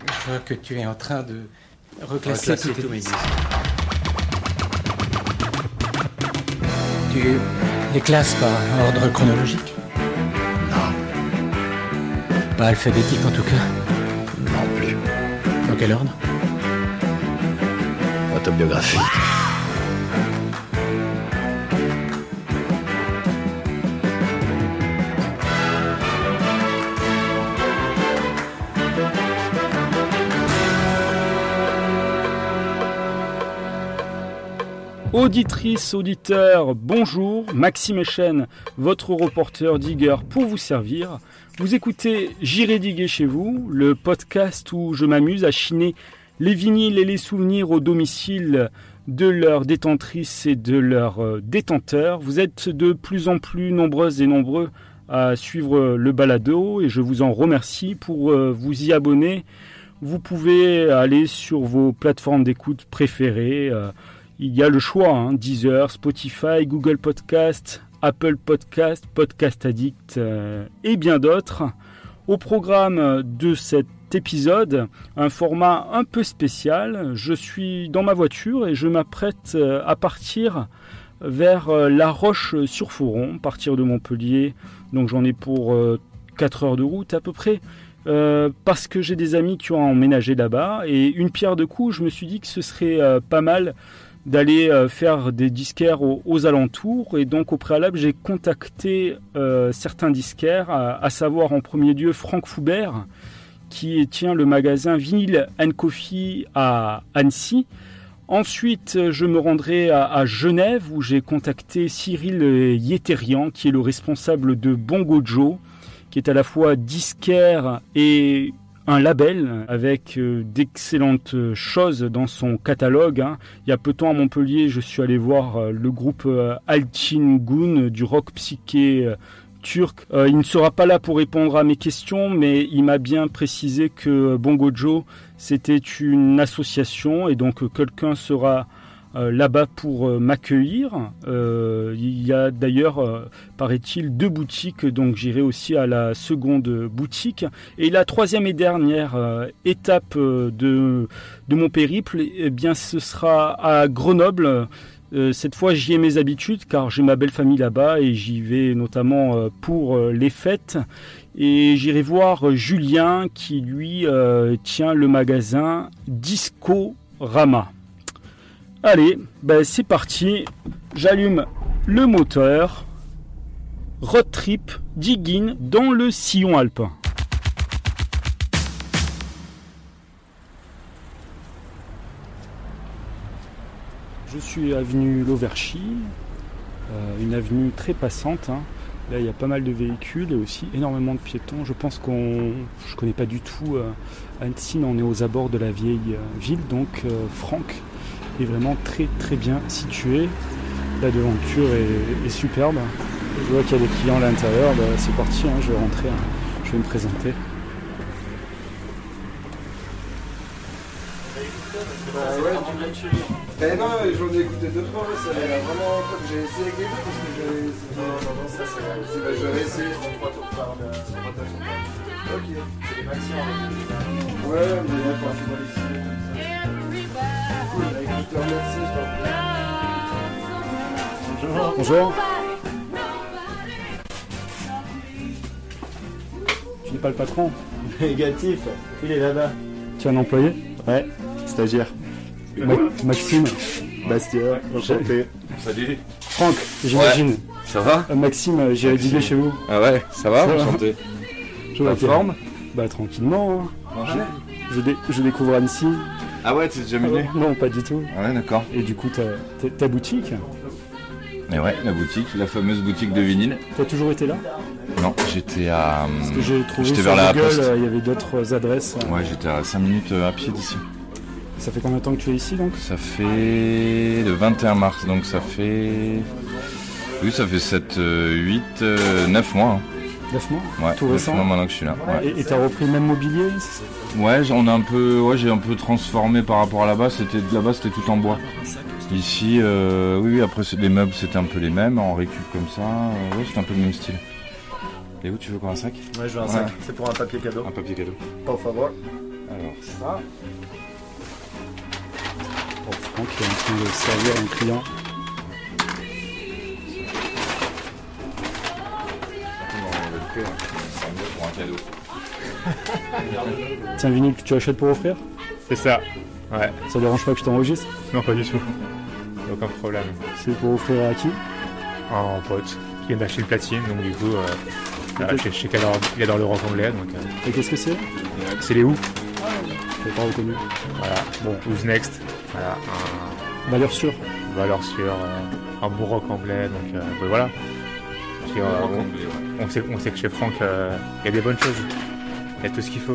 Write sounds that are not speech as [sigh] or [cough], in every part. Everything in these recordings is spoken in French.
Je vois que tu es en train de reclasser, Reclasser tous tes disques. Tu les classes par ordre chronologique Non, Pas alphabétique en tout cas. non plus. Dans quel ordre? Autobiographie. Auditrices, auditeurs, bonjour, Maxime Echen, votre reporter digger pour vous servir. Vous écoutez J'irai diguer chez vous, le podcast où je m'amuse à chiner les vinyles et les souvenirs au domicile de leurs détentrices et de leurs euh, détenteurs. Vous êtes de plus en plus nombreuses et nombreux à suivre le balado et je vous en remercie pour euh, vous y abonner. Vous pouvez aller sur vos plateformes d'écoute préférées. Il y a le choix, hein, Deezer, Spotify, Google Podcast, Apple Podcast, Podcast Addict euh, et bien d'autres. Au programme de cet épisode, un format un peu spécial. Je suis dans ma voiture et je m'apprête euh, à partir vers euh, La Roche-sur-Foron, partir de Montpellier. Donc j'en ai pour 4 heures de route à peu près. Parce que j'ai des amis qui ont emménagé là-bas et une pierre de coups, je me suis dit que ce serait pas mal d'aller euh, faire des disquaires aux, alentours et donc au préalable j'ai contacté euh, certains disquaires, à, savoir en premier lieu Franck Foubert qui tient le magasin Vinyl Coffee à Annecy. Ensuite, je me rendrai à, Genève où j'ai contacté Cyril Yéterian qui est le responsable de Bongo Joe qui est à la fois disquaire et un label avec euh, d'excellentes choses dans son catalogue. hein. Il y a peu de temps à Montpellier, je suis allé voir euh, le groupe euh, Altin Gun du rock psyché turc. Il ne sera pas là pour répondre à mes questions, mais il m'a bien précisé que Bongo Joe, c'était une association et donc quelqu'un sera là-bas pour euh, m'accueillir. Euh, il y a d'ailleurs, euh, paraît-il, deux boutiques, donc j'irai aussi à la seconde boutique. Et la troisième et dernière euh, étape euh, de, mon périple, eh bien, ce sera à Grenoble. Euh, cette fois, j'y ai mes habitudes car j'ai ma belle famille là-bas et j'y vais notamment euh, pour euh, les fêtes. Et j'irai voir euh, Julien qui, lui, euh, tient le magasin Disco Rama. Allez, ben c'est parti. J'allume le moteur. Road trip, digging dans le sillon alpin. Je suis avenue Lauverchy, euh, une avenue très passante. hein. Là, il y a pas mal de véhicules et aussi énormément de piétons. Je pense qu'on, je connais pas du tout euh, Annecy, mais on est aux abords de la vieille euh, ville, donc euh, Franck est vraiment très très bien situé. La devanture est, superbe. Je vois qu'il y a des clients à l'intérieur. Bah, c'est parti, hein, je vais rentrer, hein. je vais me présenter. Bah Ben non, j'en ai écouté deux trois, ça a l'air vraiment. J'ai essayé avec les deux parce que c'était- Non, non, c'est. Bah, je vais essayer. Ok. C'est les maxi Ouais, mais. Cool, écoute, je te remercie, je t'en prie. Bonjour. Tu n'es pas le patron [laughs] Négatif, il est là-bas. Tu es un employé Ouais, stagiaire. Ma- Maxime. Bastien, enchanté. Salut. Franck, j'imagine. Ça va? Euh, Maxime, euh, j'irai dîner chez vous. Ah ouais, ça va Ça va. Enchanté. Je que- forme? Bah tranquillement. hein. Ouais. Je, dé- je découvre Annecy. Ah ouais, t'es déjà venu Non, pas du tout. Ouais, d'accord. Et du coup, ta, boutique, Et ouais, la boutique, la fameuse boutique de vinyle. tu as toujours été là Non, j'étais à. Parce que j'ai trouvé J'étais vers la Google, euh, il y avait d'autres adresses. Ouais, j'étais à 5 minutes euh, à pied d'ici. Ça fait combien de temps que tu es ici donc? Ça fait le 21 mars, donc ça fait. Oui, ça fait 7, 8, 9 mois. hein. 9 mois Ouais, Tout 9 récent. mois maintenant que je suis là. Ouais, Et- t'as repris le même mobilier c'est ça? Ouais j'ai- on a un peu, ouais, j'ai un peu transformé par rapport à là-bas. C'était là-bas, c'était tout en bois. Ici, euh, oui, oui, après c'est- les meubles, c'était un peu les mêmes, en récup comme ça. Euh, ouais, c'était un peu le même style. Et où tu veux quoi un sac? Ouais, je veux un Ouais. sac. C'est pour un papier cadeau. Un papier cadeau. Por favor. Alors ça, Bon, Franck est en train de servir un client. C'est mieux pour un cadeau. C'est un vinyle que tu achètes pour offrir C'est ça. Ouais, Ça dérange pas que je t'enregistre non pas du tout. Aucun problème. C'est pour offrir à qui? Un pote qui vient d'acheter le platine, donc du coup, euh, voilà, je, je sais qu'il adore, il adore le rock anglais, donc euh, Et qu'est-ce que c'est? C'est les Who. Je l'ai pas reconnu. Voilà, bon, Who's Next? Voilà, un Valeur sûre. valeur sur euh, un bon rock anglais, donc euh, ben voilà. Puis, euh, Rock anglais, ouais. On sait, que chez Franck, euh, il y a des bonnes choses. Il y a tout ce qu'il faut.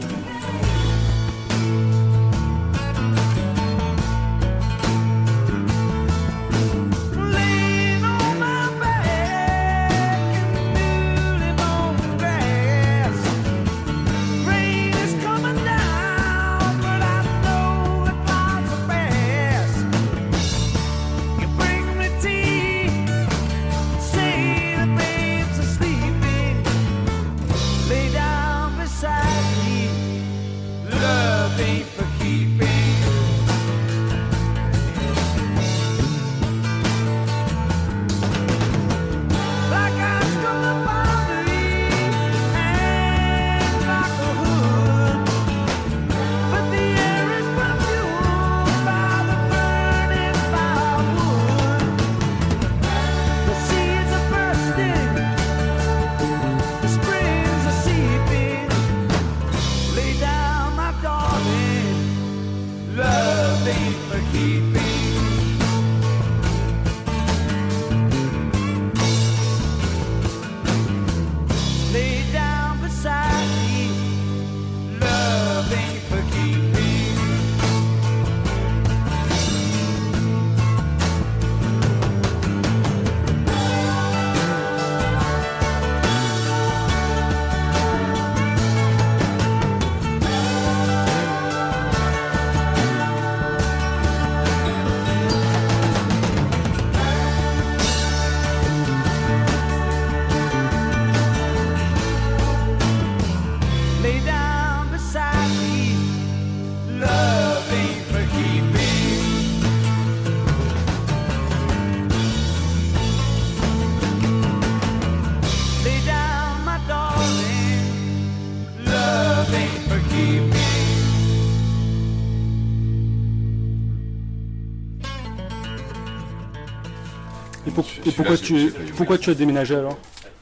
Pourquoi, tu, pourquoi as déménagé alors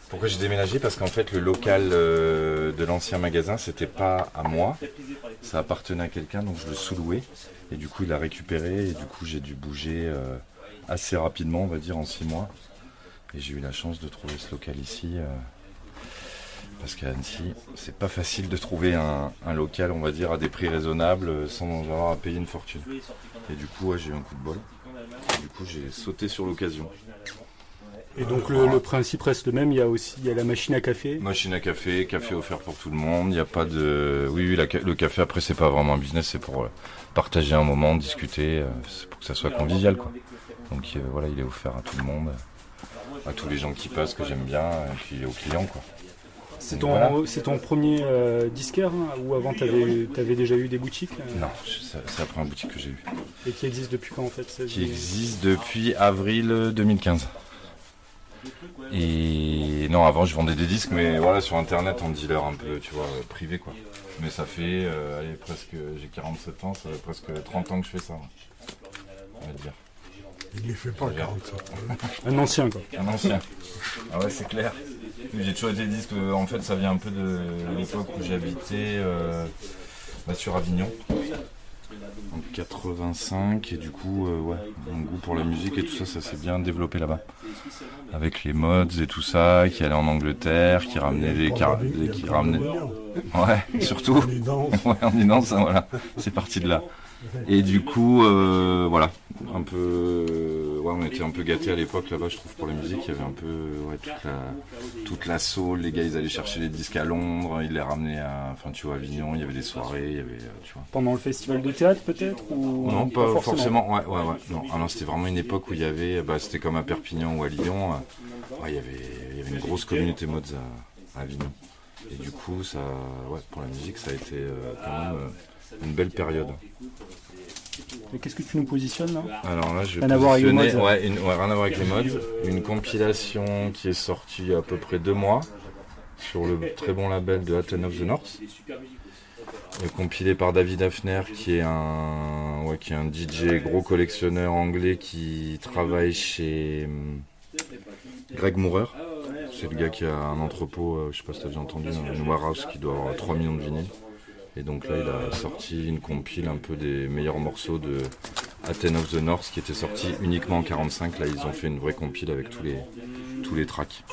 Pourquoi j'ai déménagé Parce qu'en fait, le local euh, de l'ancien magasin, c'était pas à moi. Ça appartenait à quelqu'un, donc je le sous-louais. Et du coup, il a récupéré. Et du coup, j'ai dû bouger euh, assez rapidement, on va dire, en six mois. Et j'ai eu la chance de trouver ce local ici. euh, parce qu'à Annecy, c'est pas facile de trouver un, un local, on va dire, à des prix raisonnables sans avoir à payer une fortune. Et du coup, ouais, j'ai eu un coup de bol. Et du coup, j'ai sauté sur l'occasion. Et donc le, le principe reste le même, il y a aussi il y a la machine à café. Machine à café, café offert pour tout le monde. Il n'y a pas de. Oui, oui, la ca- le café après c'est pas vraiment un business, c'est pour euh, partager un moment, discuter, euh, c'est pour que ça soit convivial quoi. Donc euh, voilà, il est offert à tout le monde, à tous les gens qui passent que j'aime bien, et puis aux clients quoi. C'est ton, voilà. c'est ton premier euh, disquaire hein, ou avant tu avais, déjà eu des boutiques euh, Non, c'est la première boutique que j'ai eue, Et qui existe depuis quand en fait qui existe depuis avril 2015. Et non, avant je vendais des disques, mais voilà, sur internet en dealer un peu, tu vois, privé quoi. Mais ça fait, euh, allez, presque, j'ai 47 ans, ça fait presque 30 ans que je fais ça. On va dire. Il les fait pas, Regarde. 47. Un ancien quoi. Un ancien. Ah ouais, c'est clair. J'ai toujours été disque, euh, en fait, ça vient un peu de l'époque où j'habitais euh, bah, sur Avignon. En 85, et du coup, euh, ouais, mon goût pour la musique et tout ça, ça s'est bien développé là-bas. Avec les mods et tout ça, qui allaient en Angleterre, qui ramenaient les, car- les- qui ramenaient. Ouais, surtout. On y danse. [laughs] Ouais, en disant ça, voilà, c'est parti de là. Et du coup, euh, voilà, un peu, euh, ouais, on était un peu gâtés à l'époque là-bas, je trouve, pour la musique. Il y avait un peu, ouais, toute la, toute la soul. Les gars, ils allaient chercher les disques à Londres, ils les ramenaient à, enfin, tu vois, à Avignon. Il y avait des soirées, il y avait, euh, tu vois. Pendant le festival de théâtre peut-être ou Non, pas forcément. Ouais, ouais, ouais. Non, ah non, c'était vraiment une époque où il y avait, bah, c'était comme à Perpignan ou à Lyon. euh, ouais, il y avait, il y avait une grosse communauté mods à, à Avignon. Et du coup, ça, ouais, pour la musique, ça a été euh, quand même euh, une belle période. Et qu'est-ce que tu nous positionnes là Alors là, je vais Rien à voir avec les positionner- mods. ouais, une- ouais, rien à voir avec les mods. Une compilation qui est sortie il y a à peu près deux mois sur le très bon label de Aten of the North. Et compilé par David Hafner, qui est un, ouais, qui est un DJ gros collectionneur anglais qui travaille chez hum, Greg Moorer. C'est le gars qui a un entrepôt, euh, je sais pas si t'as déjà entendu, une warehouse qui doit avoir 3 millions de vinyles. Et donc là, il a sorti une compile un peu des meilleurs morceaux de Aten of the North qui était sorti uniquement en 45. Là, ils ont fait une vraie compile avec tous les, tous les tracks.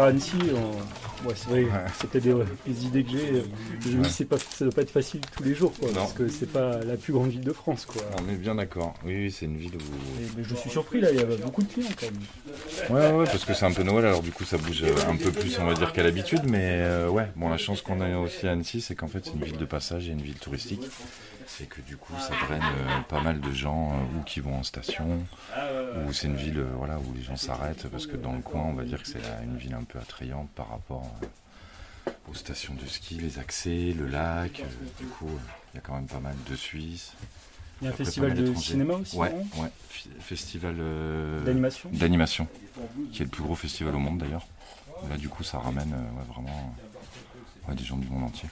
On- ouais, c'est vrai, c'est peut-être des, des idées que j'ai. Je me Ouais. dis, c'est pas, ça doit pas être facile tous les jours, quoi, parce que c'est pas la plus grande ville de France, quoi. on est bien d'accord. Oui, oui, c'est une ville où. Et- mais je suis surpris, là, il y a beaucoup de clients, quand même. Ouais, ouais, parce que c'est un peu Noël, alors du coup ça bouge euh, un peu plus, on va dire, qu'à l'habitude. Mais euh, ouais, bon, la chance qu'on a aussi à Annecy, c'est qu'en fait c'est une ville de passage et une ville touristique. C'est que du coup ça draine euh, pas mal de gens ou qui vont en station, ou c'est une ville voilà, où les gens s'arrêtent, parce que dans le coin, on va dire que c'est une ville un peu attrayante par rapport aux stations de ski, les accès, le lac. du coup, il y a quand même pas mal de Suisses. Il y a un festival de cinéma aussi, Ouais, Festival euh, D'animation d'animation, qui est le plus gros festival au monde d'ailleurs. Là, du coup, ça ramène euh, ouais, vraiment euh, ouais, des gens du monde entier.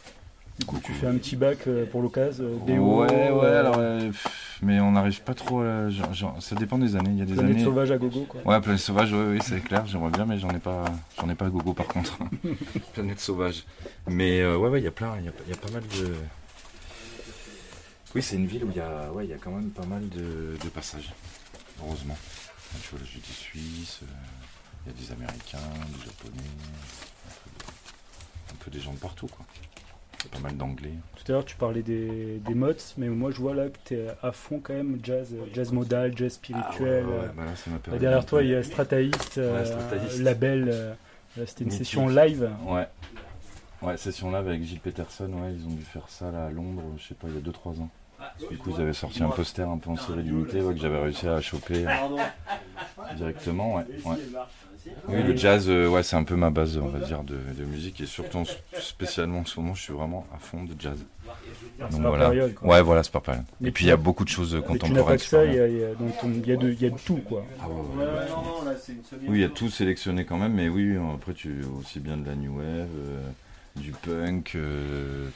Du coup, Donc, tu on- fais un petit bac euh, pour l'occasion, euh, DO, Ouais, ouais, alors, euh, pff, mais on n'arrive pas trop. à- genre- genre, ça dépend des années. Il y a des Planète années. sauvage à gogo, quoi. Ouais, planète sauvage, oui, oui, c'est clair, j'aimerais bien, mais j'en ai pas, j'en ai pas à gogo par contre. [laughs] [laughs] planète sauvage. Mais euh, ouais, ouais, il y a plein, il y a, il y a pas mal de. Oui, c'est une ville où il y a, ouais, il y a quand même pas mal de, de passages, heureusement. Tu vois, là, j'ai des Suisses, euh, il y a des Américains, des Japonais, un peu, de- un peu des gens de partout, quoi. Il y a pas mal d'anglais. Tout à l'heure, tu parlais des, des mods, mais moi, je vois là que tu es à fond quand même jazz, euh, jazz modal, jazz Ah, ouais, spirituel. ouais, ouais, euh, bah là, c'est ma et période. derrière toi, il y a Strataïst, euh, Strataïst. label. euh, là, C'était une Mythique. session live. Ouais. Ouais, session live avec Gilles Peterson, ouais, ils ont dû faire ça là à Londres, je sais pas, il y a 2-3 ans. Du coup, ils avaient sorti un poster un peu en série limitée ouais, que j'avais réussi à choper euh, directement, ouais. ouais. Oui, le jazz, euh, ouais, c'est un peu ma base, on va dire, de, de musique et surtout, en- spécialement en ce moment, je suis vraiment à fond de jazz. C'est Donc voilà. période, quoi. Ouais, voilà, c'est par période. Mais Et puis il y a beaucoup de choses n'as contemporaines. il y a, de, tout, quoi. Ah ouais. Oui, il y a tout sélectionné quand même, mais oui, après tu aussi bien de la new wave, euh, du punk, euh,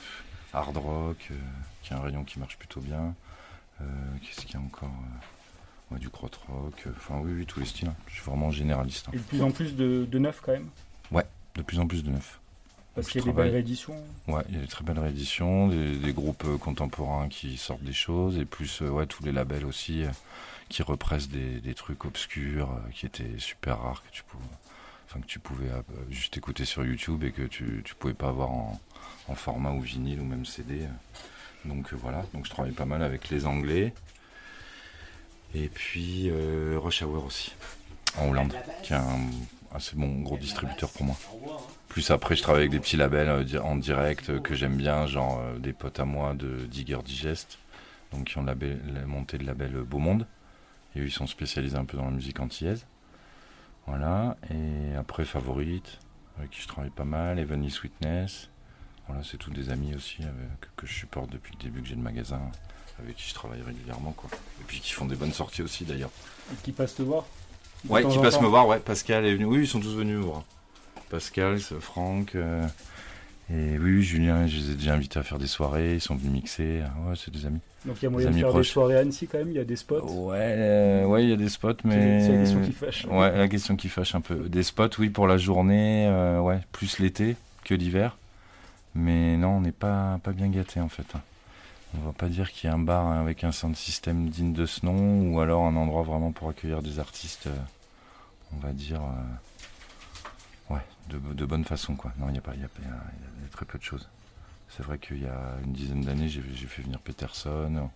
hard rock, euh, qui est un rayon qui marche plutôt bien. Euh, Qu'est-ce qu'il y a encore euh, ouais, Du crot rock, euh, enfin oui, oui, tous les styles. hein. Je suis vraiment généraliste. hein. Et de plus en plus de, de neuf, quand même. De plus en plus de neuf. Parce qu'il y a des belles rééditions. Ouais, il y a des très belles rééditions, des, des groupes euh, contemporains qui sortent des choses, et plus euh, ouais, tous les labels aussi euh, qui repressent des, des trucs obscurs qui étaient super rares, que tu pouvais, enfin, que tu pouvais juste écouter sur YouTube et que tu, tu pouvais pas avoir en, en format ou vinyle ou même CD. Donc euh, voilà, donc je travaille pas mal avec les Anglais. Et puis euh, Rush Hour aussi, en Hollande, qui est un assez bon gros distributeur pour moi. Plus après, je travaille avec des petits labels euh, en direct que j'aime bien, genre des potes à moi de Digger Digest, donc qui ont monté le label Beau Monde. Et eux, ils sont spécialisés un peu dans la musique antillaise. Voilà. Et après, Favorite, avec qui je travaille pas mal, Heavenly Sweetness. Voilà, c'est tous des amis aussi avec- que je supporte depuis le début que j'ai le magasin, avec qui je travaille régulièrement. Quoi. Et puis qui font des bonnes sorties aussi d'ailleurs. Et qui passent te voir. Ouais, qui en passe temps. me voir, ouais. Pascal est venu. Oui, ils sont tous venus me voir. Pascal, Franck. euh, et oui, Julien, je les ai déjà invités à faire des soirées. Ils sont venus mixer. Ouais, c'est des amis. Donc il y a moyen de faire proches. des soirées à Annecy, quand même. Il y a des spots. Ouais, euh, ouais, il y a des spots, mais. C'est la question qui fâche. Ouais, la question qui fâche un peu. Des spots, oui, pour la journée, euh, ouais, plus l'été que l'hiver. Mais non, on n'est pas, pas bien gâté en fait. On va pas dire qu'il y a un bar avec un sound system digne de ce nom, ou alors un endroit vraiment pour accueillir des artistes, euh, on va dire, euh, ouais, de, de bonne façon quoi. Non, il n'y a pas, il y a, y y très peu de choses. C'est vrai qu'il y a une dizaine d'années, j'ai fait venir Peterson.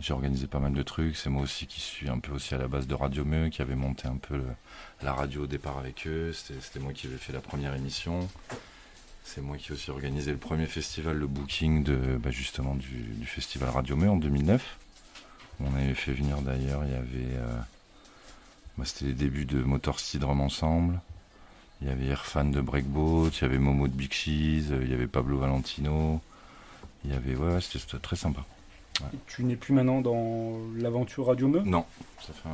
J'ai organisé pas mal de trucs. C'est moi aussi qui suis un peu aussi à la base de Radio Meu, qui avait monté un peu la radio au départ avec eux. C'était moi qui avais fait la première émission. C'est moi qui ai aussi organisé le premier festival, le booking de bah, justement du, du festival Radio Meu en 2009. On avait fait venir d'ailleurs, il y avait. euh, bah, C'était les débuts de Motor City Drum Ensemble. Il y avait Irfan de Breakboat, il y avait Momo de Big Cheese, euh, il y avait Pablo Valentino. Il y avait. Ouais, ouais, c'était très sympa. Tu n'es plus maintenant dans l'aventure Radio Meu Non, ça fait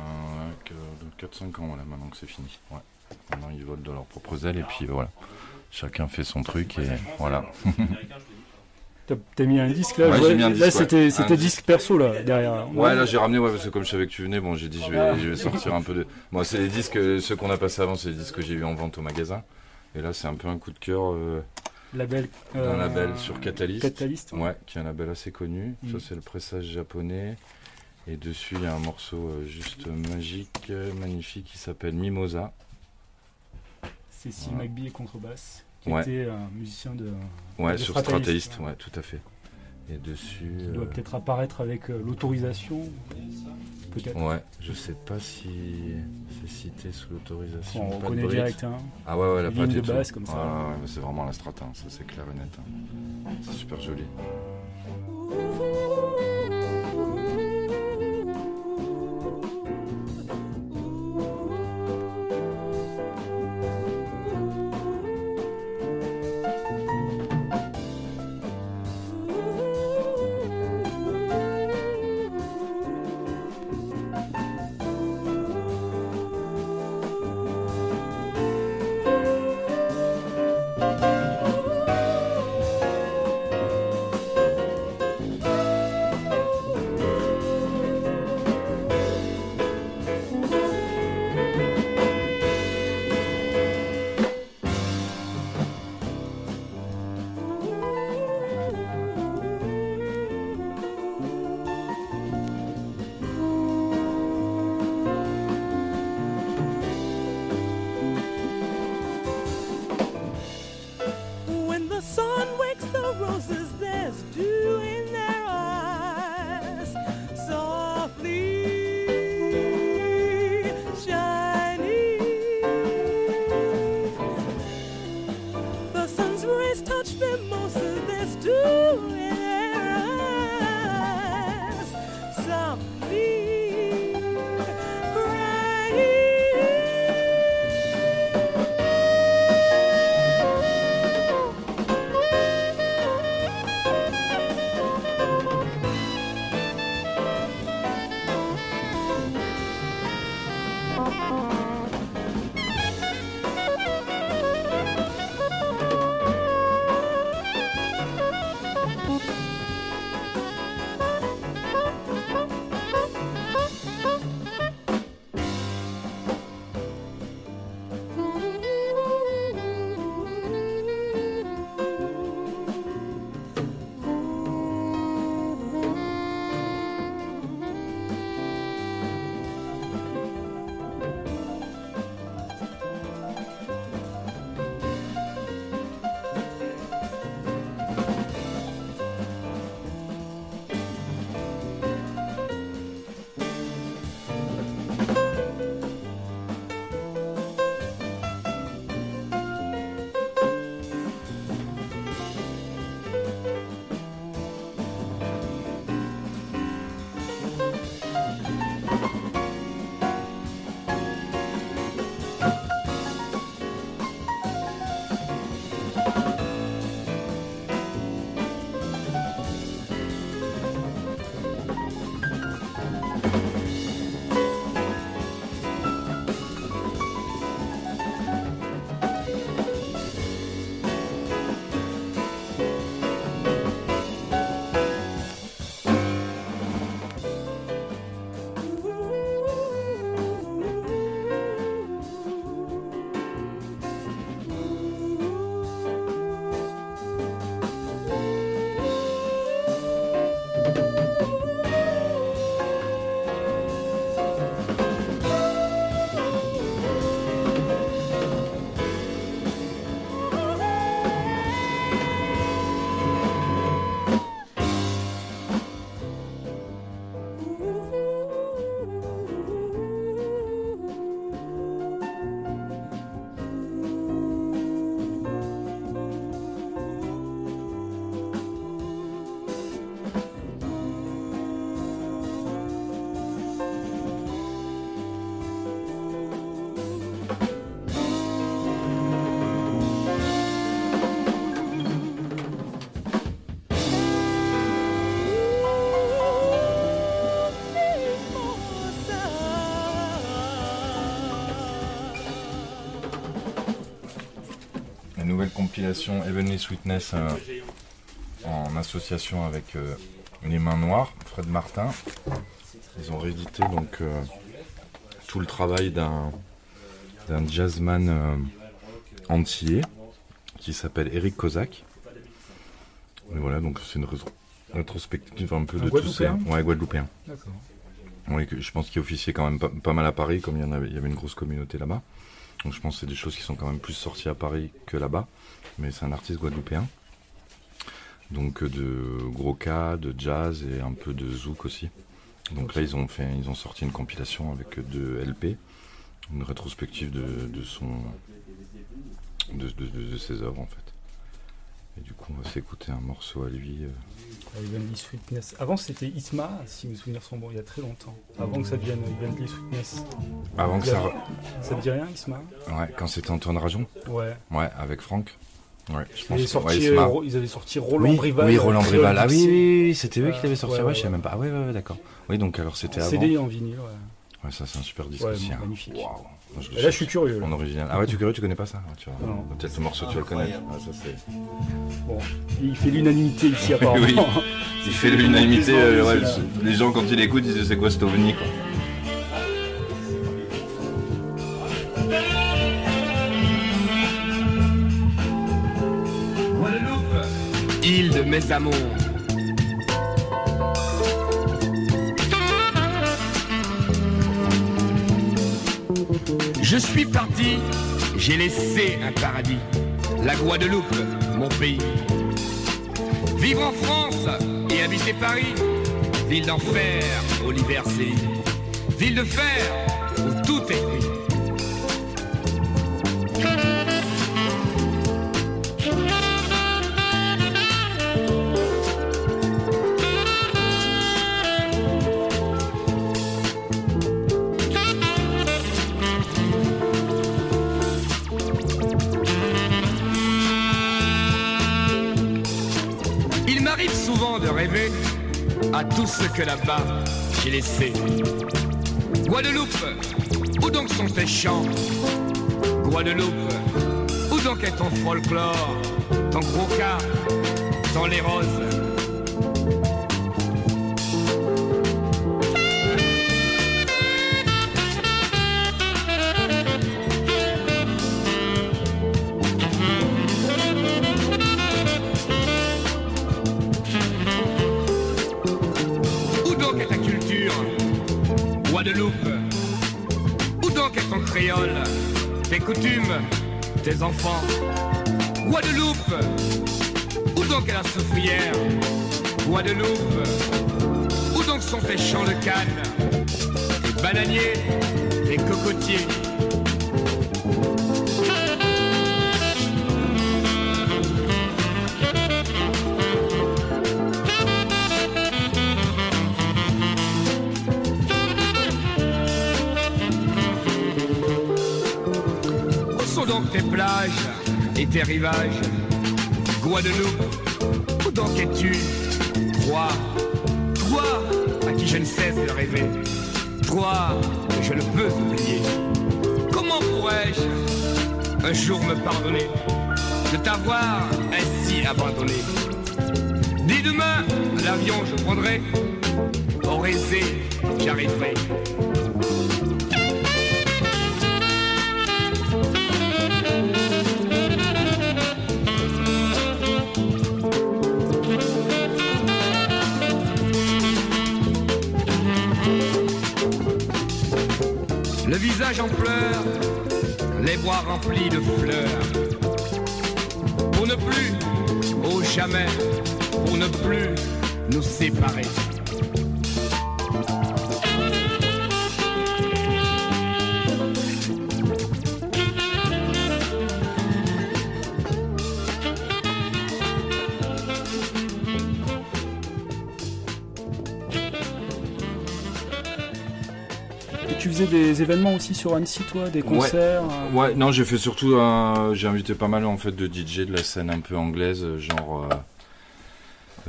que- 4-5 ans voilà, maintenant que c'est fini. Ouais. Maintenant ils volent de leurs propres ailes et puis voilà. Chacun fait son truc et voilà. [laughs] T'as mis un disque là Ouais, vois- mis un Là disque, c'était ouais. c'était Un disque perso là derrière. Ouais, là j'ai ramené, ouais, parce que comme je savais que tu venais, bon, j'ai dit je vais, je vais sortir un peu de. Moi, c'est les disques, ceux qu'on a passés avant, c'est les disques que j'ai eu en vente au magasin. Et là, c'est un peu un coup de cœur euh, Label. d'un euh, label sur Catalyst. Catalyst. Ouais, qui est un label assez connu. Mm. Ça, c'est le pressage japonais. Et dessus, il y a un morceau euh, juste magique, magnifique, qui s'appelle Mimosa. Cécile. McBee et contrebasse, qui Ouais. était un musicien de. Ouais, de sur Stratalist, ouais, tout à fait. Et dessus. qui doit euh, peut-être apparaître avec euh, l'autorisation. Peut-être. Ouais, je sais pas si c'est cité sous l'autorisation. On reconnaît direct. Hein. Ah ouais, ouais, la Ligne de basse comme ça. Ouais, ouais, c'est vraiment la strata, hein, ça c'est clair et net. hein. C'est super joli. Compilation Heavenly Sweetness euh, en association avec euh, Les Mains Noires, Fred Martin. Ils ont réédité donc euh, tout le travail d'un d'un jazzman euh, antillais qui s'appelle Eric Kozak. Et voilà, donc c'est une rétro- rétrospective un peu Un de tous ces. Guadeloupéen Ouais, Guadeloupéen. D'accord. Oui, que- je pense qu'il officiait quand même pas, pas mal à Paris, comme il y, en avait, il y avait une grosse communauté là-bas. Donc je pense que c'est des choses qui sont quand même plus sorties à Paris que là-bas. Mais c'est un artiste guadeloupéen. Donc euh, de gros cas, de jazz et un peu de zouk aussi. Donc là ils ont fait, ils ont sorti une compilation avec deux LP, une rétrospective de, de son, de, de- de- ses œuvres en fait. Et du coup on va s'écouter un morceau à lui. euh, Sweetness. Avant, c'était Isma, si mes souvenirs sont bons, il y a très longtemps. Avant que ça devienne Evenly Sweetness. Avant que ça, Ça te dit rien, Isma? Ouais, quand c'était Antoine Rajon. Ouais. Ouais, avec Franck. Ouais, je Ils pense avaient, que- sorti, ouais, euh, ils avaient sorti Roland oui, Brival. Oui, Roland Brival. Ah oui, c'était eux qui l'avaient sorti. Ouais, je sais même pas. Ah ouais, ouais, ouais, d'accord. Oui, donc alors c'était avant. CD en vinyle, ouais. Ouais, ça c'est un super disque aussi. hein. magnifique. Waouh. Je là, je suis curieux. là. En original. Ah ouais, tu es curieux, tu connais pas ça Ouais, tu vois. Non. Peut-être le morceau, tu vas le connaître. Ouais, ça, c'est... Bon, il fait l'unanimité ici, [laughs] apparemment. Oui. Il fait l'unanimité. euh, ouais, les gens, quand ils l'écoutent, ils disent c'est quoi cet ovni quoi. Guadeloupe, île de mes Je suis parti, j'ai laissé un paradis, la Guadeloupe, mon pays. Vivre en France et habiter Paris, ville d'enfer sévit, ville de fer où tout est tout ce que là-bas j'ai laissé. Guadeloupe, où donc sont tes chants? Guadeloupe, où donc est ton folklore, ton gros cas, ton les roses Où donc est ton créole Tes coutumes Tes enfants. Guadeloupe Où donc est la soufrière? Guadeloupe Où donc sont tes champs de canne? Tes bananiers Tes cocotiers tes rivages Guadeloupe, où donc es-tu? Toi, toi à qui je ne cesse de rêver. Toi que je ne peux oublier. Comment pourrais-je un jour me pardonner de t'avoir ainsi abandonné? Dès demain, l'avion je prendrai, au Rézé, j'arriverai. Le visage en pleurs, les bras remplis de fleurs. Pour ne plus, au jamais, pour ne plus nous séparer. Des événements aussi sur Annecy, toi, des concerts euh, Ouais, non, j'ai fait surtout. un- j'ai invité pas mal en fait de DJ de la scène un peu anglaise, genre. euh,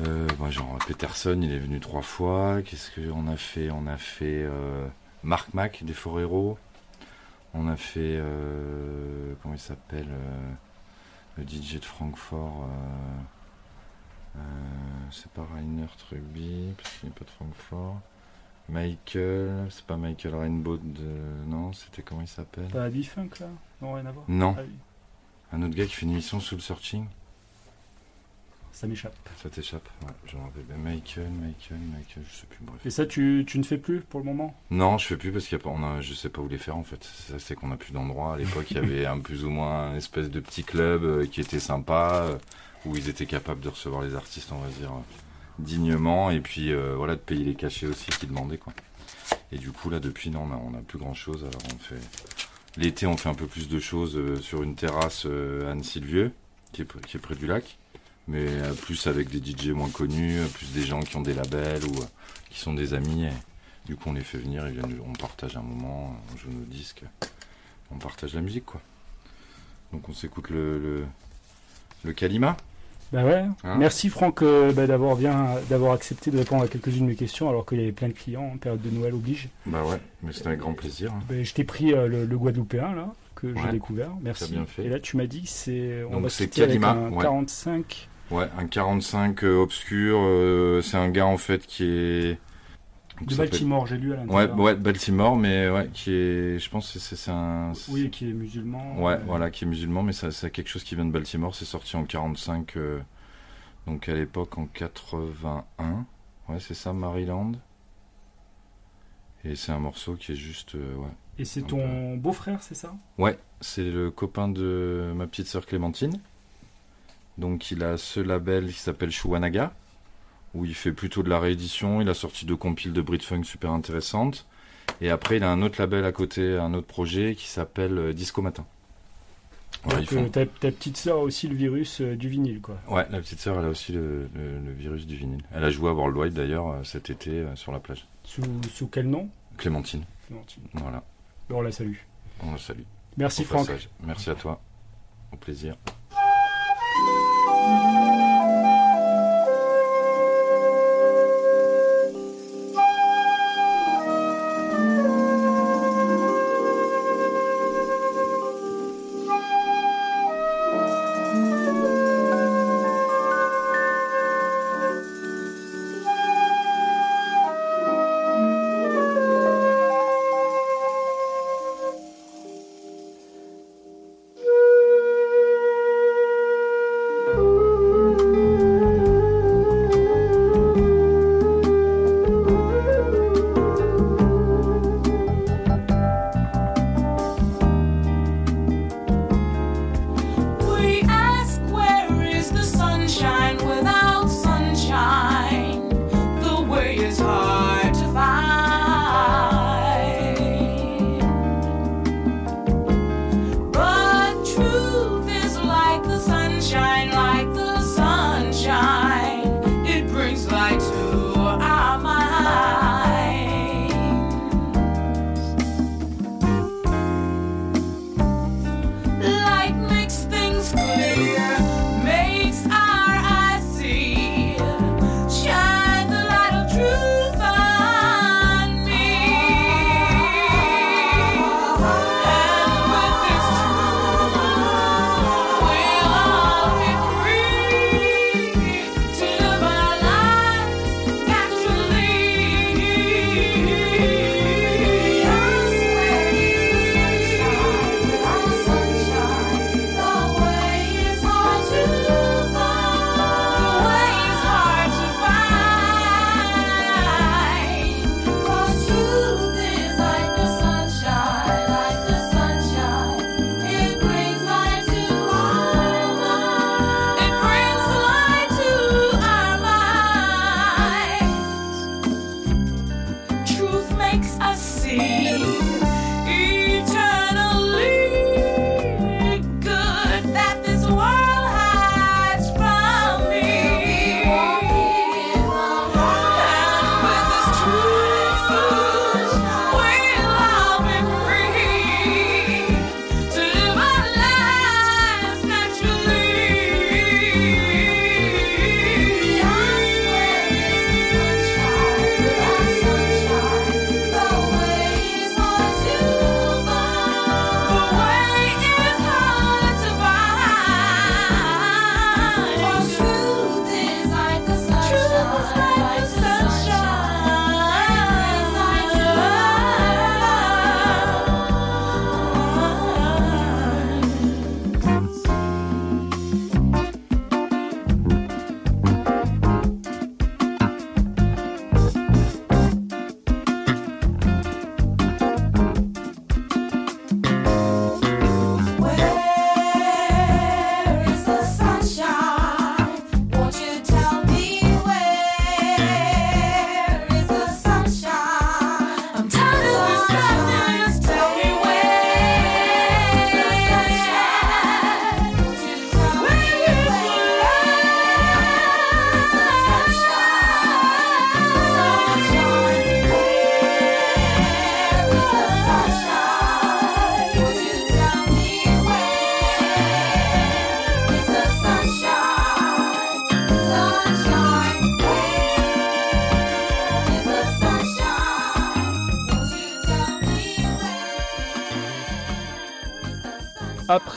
euh, bah, genre Peterson, il est venu trois fois. Qu'est-ce qu'on a fait? On a fait euh, Marc Mac des Foreros. On a fait. euh, comment il s'appelle euh, le DJ de Francfort, euh, euh, c'est pas Rainer Truby, parce qu'il n'est pas de Francfort. Michael, c'est pas Michael Rainbow de. Non, c'était comment il s'appelle? Pas Abby Funk là? Non, rien à voir. Non. Ah oui, Un autre gars qui fait une émission sous le searching. ça m'échappe. Ça t'échappe? Ouais, je me rappelle. Michael, Michael, Michael, je sais plus, bref. Et ça, tu, tu ne fais plus pour le moment? Non, je fais plus parce qu'il y a pas, on a, je sais pas où les faire en fait. C'est Ça, c'est qu'on a plus d'endroits. À l'époque, il y [laughs] avait un plus ou moins un espèce de petit club euh, qui était sympa, euh, où ils étaient capables de recevoir les artistes, on va dire, euh, dignement, et puis euh, voilà, de payer les cachets aussi qu'ils demandaient quoi. Et du coup, là, depuis, non, on a, on a plus grand chose. Alors, on fait l'été, on fait un peu plus de choses euh, sur une terrasse euh, à Anne-Sylvieux, qui est, qui est près du lac, mais plus avec des DJ moins connus, plus des gens qui ont des labels ou qui sont des amis. Et, du coup, on les fait venir, viennent, on partage un moment, on joue nos disques, on partage la musique, quoi. Donc, on s'écoute le, le, le Kalima. Bah ouais. Hein Merci Franck euh, bah, d'avoir bien d'avoir accepté de répondre à quelques-unes de mes questions alors qu'il y avait plein de clients en période de Noël oblige. Bah ouais, mais c'était avec grand plaisir. hein. Bah, je t'ai pris euh, le, le Guadeloupéen là que j'ai découvert. Merci. bien fait. Et là tu m'as dit que c'est on Donc, va c'est avec un ouais. 45. Ouais, un 45 euh, obscur. c'est un gars en fait qui est. De Baltimore, j'ai lu à Ouais, l'intérieur. ouais, de Baltimore, mais ouais, qui est. Je pense que c'est un. Oui, qui est musulman. Ouais, euh, voilà, qui est musulman, mais ça- c'est quelque chose qui vient de Baltimore. C'est sorti en 45, euh, donc à l'époque en 81. Ouais, c'est ça, Maryland. Et c'est un morceau qui est juste. euh, ouais. Et c'est ton beau-frère, c'est ça? Ouais, c'est le copain de ma petite sœur Clémentine. Donc il a ce label qui s'appelle Shuanaga, où il fait plutôt de la réédition. Il a sorti deux compiles de Britfunk super intéressantes. Et après, il a un autre label à côté, un autre projet qui s'appelle euh, Disco Matin. Font- euh, ta, ta petite sœur a aussi le virus euh, du vinyle, quoi. Ouais, la petite sœur, elle a aussi le, le- le virus du vinyle. Elle a joué à Worldwide d'ailleurs cet été euh, sur la plage. Sous, sous quel nom? Clémentine, Clémentine. voilà, on la salue. on la salue. Merci Au Franck. passage. Merci à toi. Au plaisir.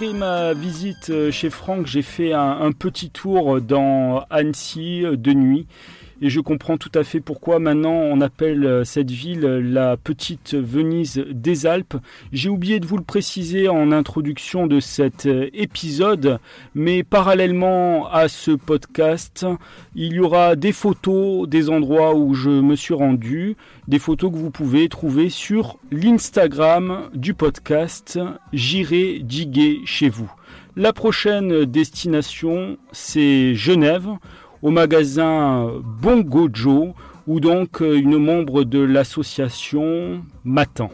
Après ma visite euh, chez Franck, j'ai fait un, un petit tour dans Annecy euh, de nuit. Et je comprends tout à fait pourquoi maintenant on appelle euh, cette ville euh, la petite Venise des Alpes. J'ai oublié de vous le préciser en introduction de cet euh, épisode, mais parallèlement à ce podcast, il y aura des photos des endroits où je me suis rendu, des photos que vous pouvez trouver sur l'Instagram du podcast J'irai diguer chez vous. La prochaine destination, c'est Genève, au magasin Bongo Joe, où donc euh, une membre de l'association m'attend.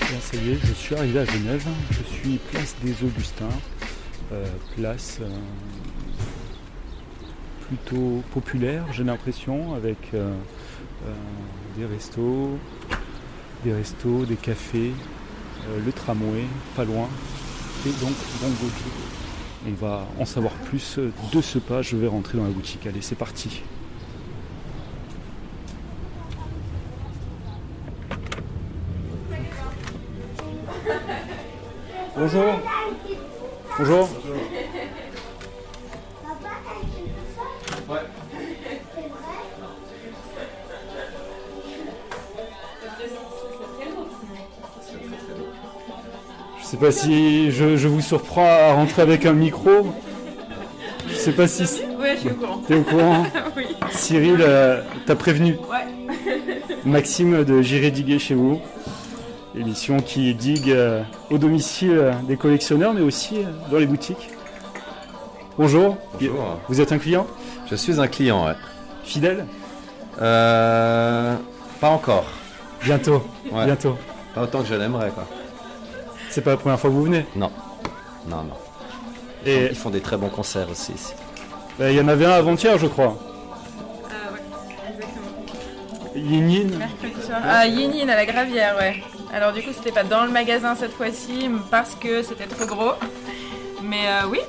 Bien, ça y est, je suis arrivé à Genève. Je suis place des Augustins, euh, place euh, plutôt populaire, j'ai l'impression, avec des restos, des restos, des cafés, euh, le tramway, pas loin, et donc Bongo Joe. On va en savoir plus de ce pas. Je vais rentrer dans la boutique. Allez, c'est parti. Bonjour. Bonjour. Sais pas si je, je vous surprends à rentrer avec un micro. Je sais pas si. Ouais, je suis au courant. T'es au courant [laughs] Oui. Cyril euh, t'a prévenu. Ouais. Maxime de J'irai diguer chez vous. Émission qui digue euh, au domicile euh, des collectionneurs, mais aussi euh, dans les boutiques. Bonjour. Bonjour. Vous êtes un client? Je suis un client, ouais. Fidèle? Euh, pas encore. Bientôt. Ouais. Bientôt. Pas autant que je l'aimerais, quoi. C'est pas la première fois que vous venez Non. Non, non. Ils, Et- font, ils font des très bons concerts aussi ici. Euh, Il y en avait un avant-hier, je crois. Ah ouais, exactement. Yin Yin. Mercredi soir. Ah, Yin Yin à la Gravière, ouais. Alors du coup, c'était pas dans le magasin cette fois-ci parce que c'était trop gros. Mais euh, oui,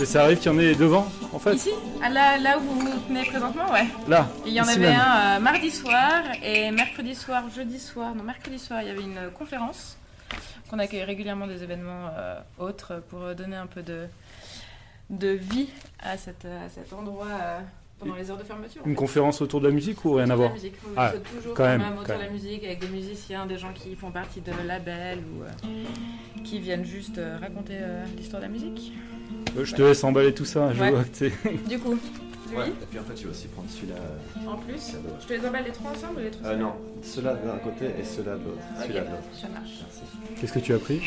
Et ça arrive qu'il y en ait devant, en fait ici, à là, là où vous vous tenez présentement, ouais. Là. Il y en ici avait même. un euh, mardi soir et mercredi soir, jeudi soir, non mercredi soir, il y avait une euh, conférence qu'on accueille régulièrement des événements euh, autres pour donner un peu de, de vie à, cette, à cet endroit euh, pendant les heures de fermeture. Une conférence autour de la musique ou rien à voir? La musique, oui, Ah, c'est toujours quand même, quand autour de la musique avec des musiciens, des gens qui font partie de labels ou euh, qui viennent juste raconter l'histoire de la musique. Je te laisse emballer tout ça, je Ouais. vois que. Du coup, lui, Ouais. Et puis en fait, je vais aussi prendre celui-là. euh, en plus, je te les emballe les trois ensemble ou les trois Euh, non, ceux-là d'un côté et ceux-là de l'autre. Ok, Celui-là de l'autre. ça marche. Merci. Qu'est-ce que tu as pris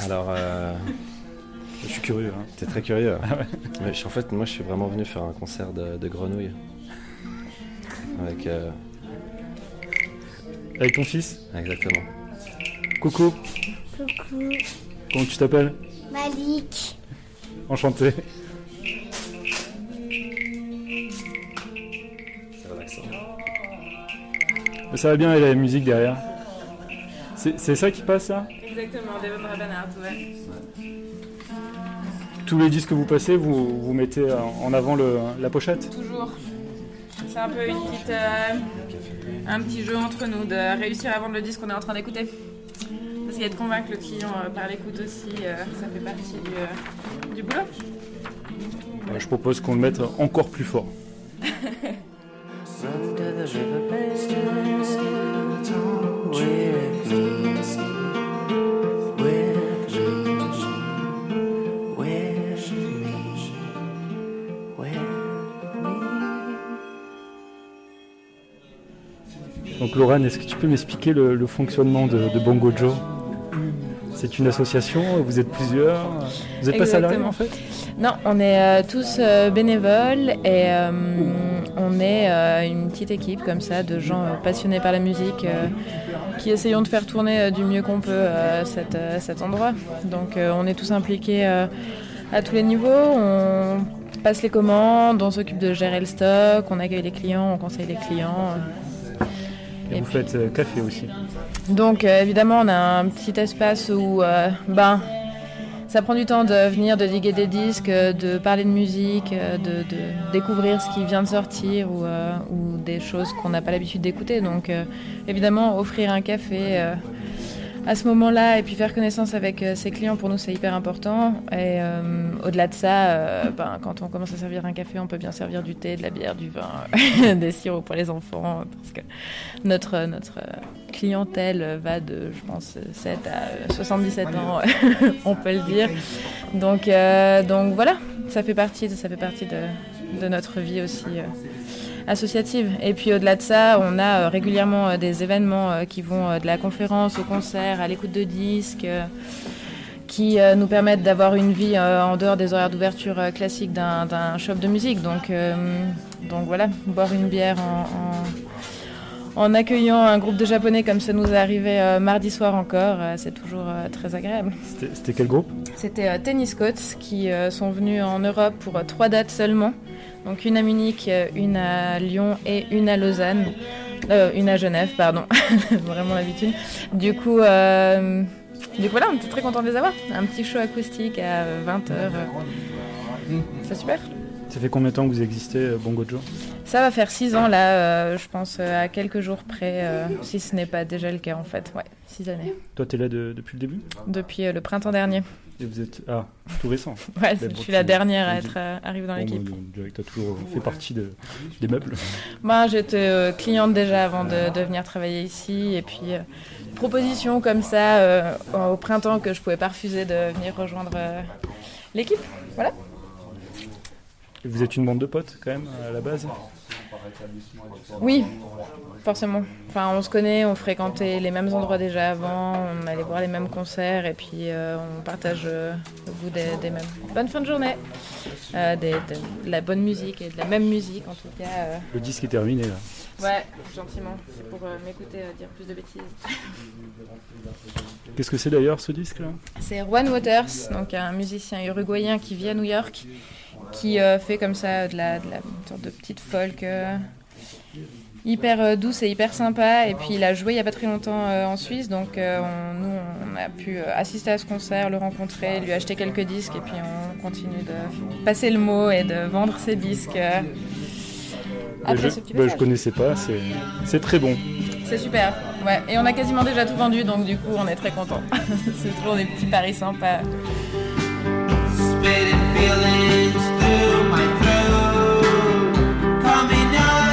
Alors, euh, Je suis curieux. hein. t'es très curieux. Ah ouais. Mais je- en fait, moi, je suis vraiment venu faire un concert de, de grenouilles. Avec. euh, Avec ton fils? Exactement. Coucou, Coucou, comment tu t'appelles? Malik. Enchanté. C'est relaxant. Mais Ça va bien, et la musique derrière. C'est c'est ça qui passe là Exactement, Devon Rabanart, ouais. Tous les disques que vous passez, vous, vous mettez en avant le, la pochette Toujours. C'est un peu une petite, euh, un petit jeu entre nous de réussir à vendre le disque qu'on est en train d'écouter. D'essayer de convaincre le client euh, par l'écoute aussi, euh, ça fait partie du, euh, du boulot. Euh, Je propose qu'on le mette encore plus fort. Donc Laurent, est-ce que tu peux m'expliquer le, le fonctionnement de, de Bongo Joe? C'est une association, vous êtes plusieurs Vous n'êtes pas Exactement. en fait? Non, on est euh, tous euh, bénévoles et euh, on est une petite équipe comme ça de gens passionnés par la musique qui essayons de faire tourner du mieux qu'on peut cet, cet endroit. Donc on est tous impliqués à tous les niveaux. On passe les commandes, on s'occupe de gérer le stock, on accueille les clients, on conseille les clients. Et, vous faites café aussi. Donc évidemment on a un petit espace où ben ça prend du temps de venir, de diguer des disques, euh, de parler de musique, euh, de, de découvrir ce qui vient de sortir ou, euh, ou des choses qu'on n'a pas l'habitude d'écouter. Donc euh, évidemment, offrir un café euh, à ce moment-là et puis faire connaissance avec euh, ses clients, pour nous, c'est hyper important. Et euh, au-delà de ça, euh, ben, quand on commence à servir un café, on peut bien servir du thé, de la bière, du vin, [laughs] des sirops pour les enfants. Parce que notre, notre euh, clientèle va de, je pense, 7 à 77 ans, [laughs] on peut le dire. Donc, euh, donc voilà, ça fait partie, ça fait partie de, de notre vie aussi. Associative. Et puis au-delà de ça, on a euh, régulièrement euh, des événements euh, qui vont de la conférence au concert, à l'écoute de disques, qui nous permettent d'avoir une vie en dehors des horaires d'ouverture classiques d'un shop de musique. Donc, euh, donc voilà, boire une bière en, en- en accueillant un groupe de japonais comme ça nous est arrivé euh, mardi soir encore, euh, c'est toujours très agréable. C'était quel groupe? C'était Tennis Coats qui sont venus en Europe pour trois dates seulement. Donc une à Munich, euh, une à Lyon et une à Lausanne. Euh, une à Genève, pardon. [laughs] Vraiment l'habitude. Du coup, euh, du coup, voilà, on était très contents de les avoir. Un petit show acoustique à 20h. C'est super. Ça fait combien de temps que vous existez, Bongo Joe? Ça va faire six ans là, euh, je pense, à quelques jours près, si ce n'est pas déjà le cas en fait. Ouais, six années. Toi, t'es là de- depuis le début? Depuis le printemps dernier. Et vous êtes. Ah, tout récent. [laughs] Ouais, je suis la tu- dernière à tu- être euh, arrivée dans Bon, l'équipe. bah, que t'as toujours fait partie de, des meubles. [laughs] Moi, j'étais euh, cliente déjà avant de, de venir travailler ici. Et puis, euh, proposition comme ça au printemps que je pouvais pas refuser de venir rejoindre l'équipe. Voilà. Et vous êtes une bande de potes, quand même, à la base? Oui, forcément. Enfin, on se connaît, on fréquentait les mêmes endroits déjà avant, on allait voir les mêmes concerts et puis euh, on partage euh, le goût des, des mêmes. Bonne fin de journée. Euh, des- de, de la bonne musique et de la même musique en tout cas. euh. Le disque est terminé, là. Ouais, gentiment. C'est pour euh, m'écouter euh, dire plus de bêtises. Qu'est-ce que c'est d'ailleurs, ce disque-là? C'est Juan Waters, donc un musicien uruguayen qui vit à New York, qui euh, fait comme ça de la, de la une sorte de petite folk euh, hyper euh, douce et hyper sympa. Et puis il a joué il y a pas très longtemps euh, en Suisse, donc euh, on- nous on a pu euh, assister à ce concert, le rencontrer, lui acheter quelques disques, et puis on continue de passer le mot et de vendre ses disques. après je, ce petit bah, je connaissais pas, c'est très bon. C'est super, ouais. Et on a quasiment déjà tout vendu, donc du coup on est très contents. [laughs] C'est toujours des petits paris sympas. Spitting feelings through my throat, coming out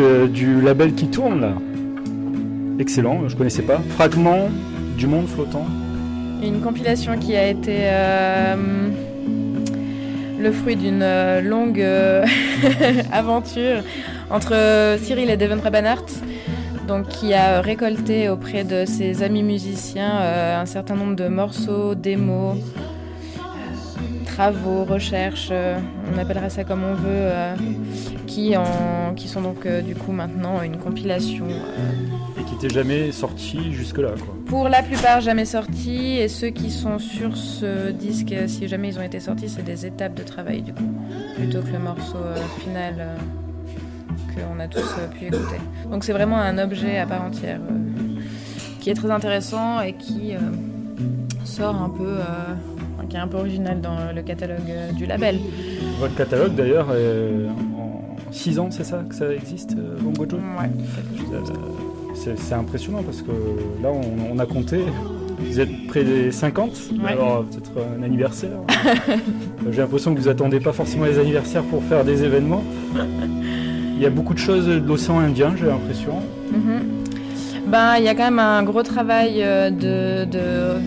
du label qui tourne là. Excellent, je connaissais pas. Fragment du monde flottant. Une compilation qui a été euh, le fruit d'une euh, longue euh, [laughs] aventure entre Cyril et Devon Rabanart, donc qui a récolté auprès de ses amis musiciens un certain nombre de morceaux, démos, travaux, recherches, on appellera ça comme on veut, qui, en, qui sont donc euh, du coup maintenant une compilation. euh, Et qui n'était jamais sorti jusque-là. quoi. pour la plupart jamais sortis et ceux qui sont sur ce disque, euh, si jamais ils ont été sortis, c'est des étapes de travail du coup, plutôt que le morceau final qu'on a tous pu écouter. Donc c'est vraiment un objet à part entière. qui est très intéressant et qui euh, sort un peu, euh, qui est un peu original dans le catalogue euh, du label. Votre catalogue d'ailleurs, est 6 ans, c'est ça que ça existe, euh, Bongo Joe Ouais, Euh, c'est- impressionnant parce que là, on, on a compté. Vous êtes près des 50, Ouais. alors peut-être un anniversaire. J'ai l'impression que vous attendez pas forcément les anniversaires pour faire des événements. Il y a beaucoup de choses de l'océan Indien, j'ai l'impression. Mhm. Ben, il y a quand même un gros travail euh, de, de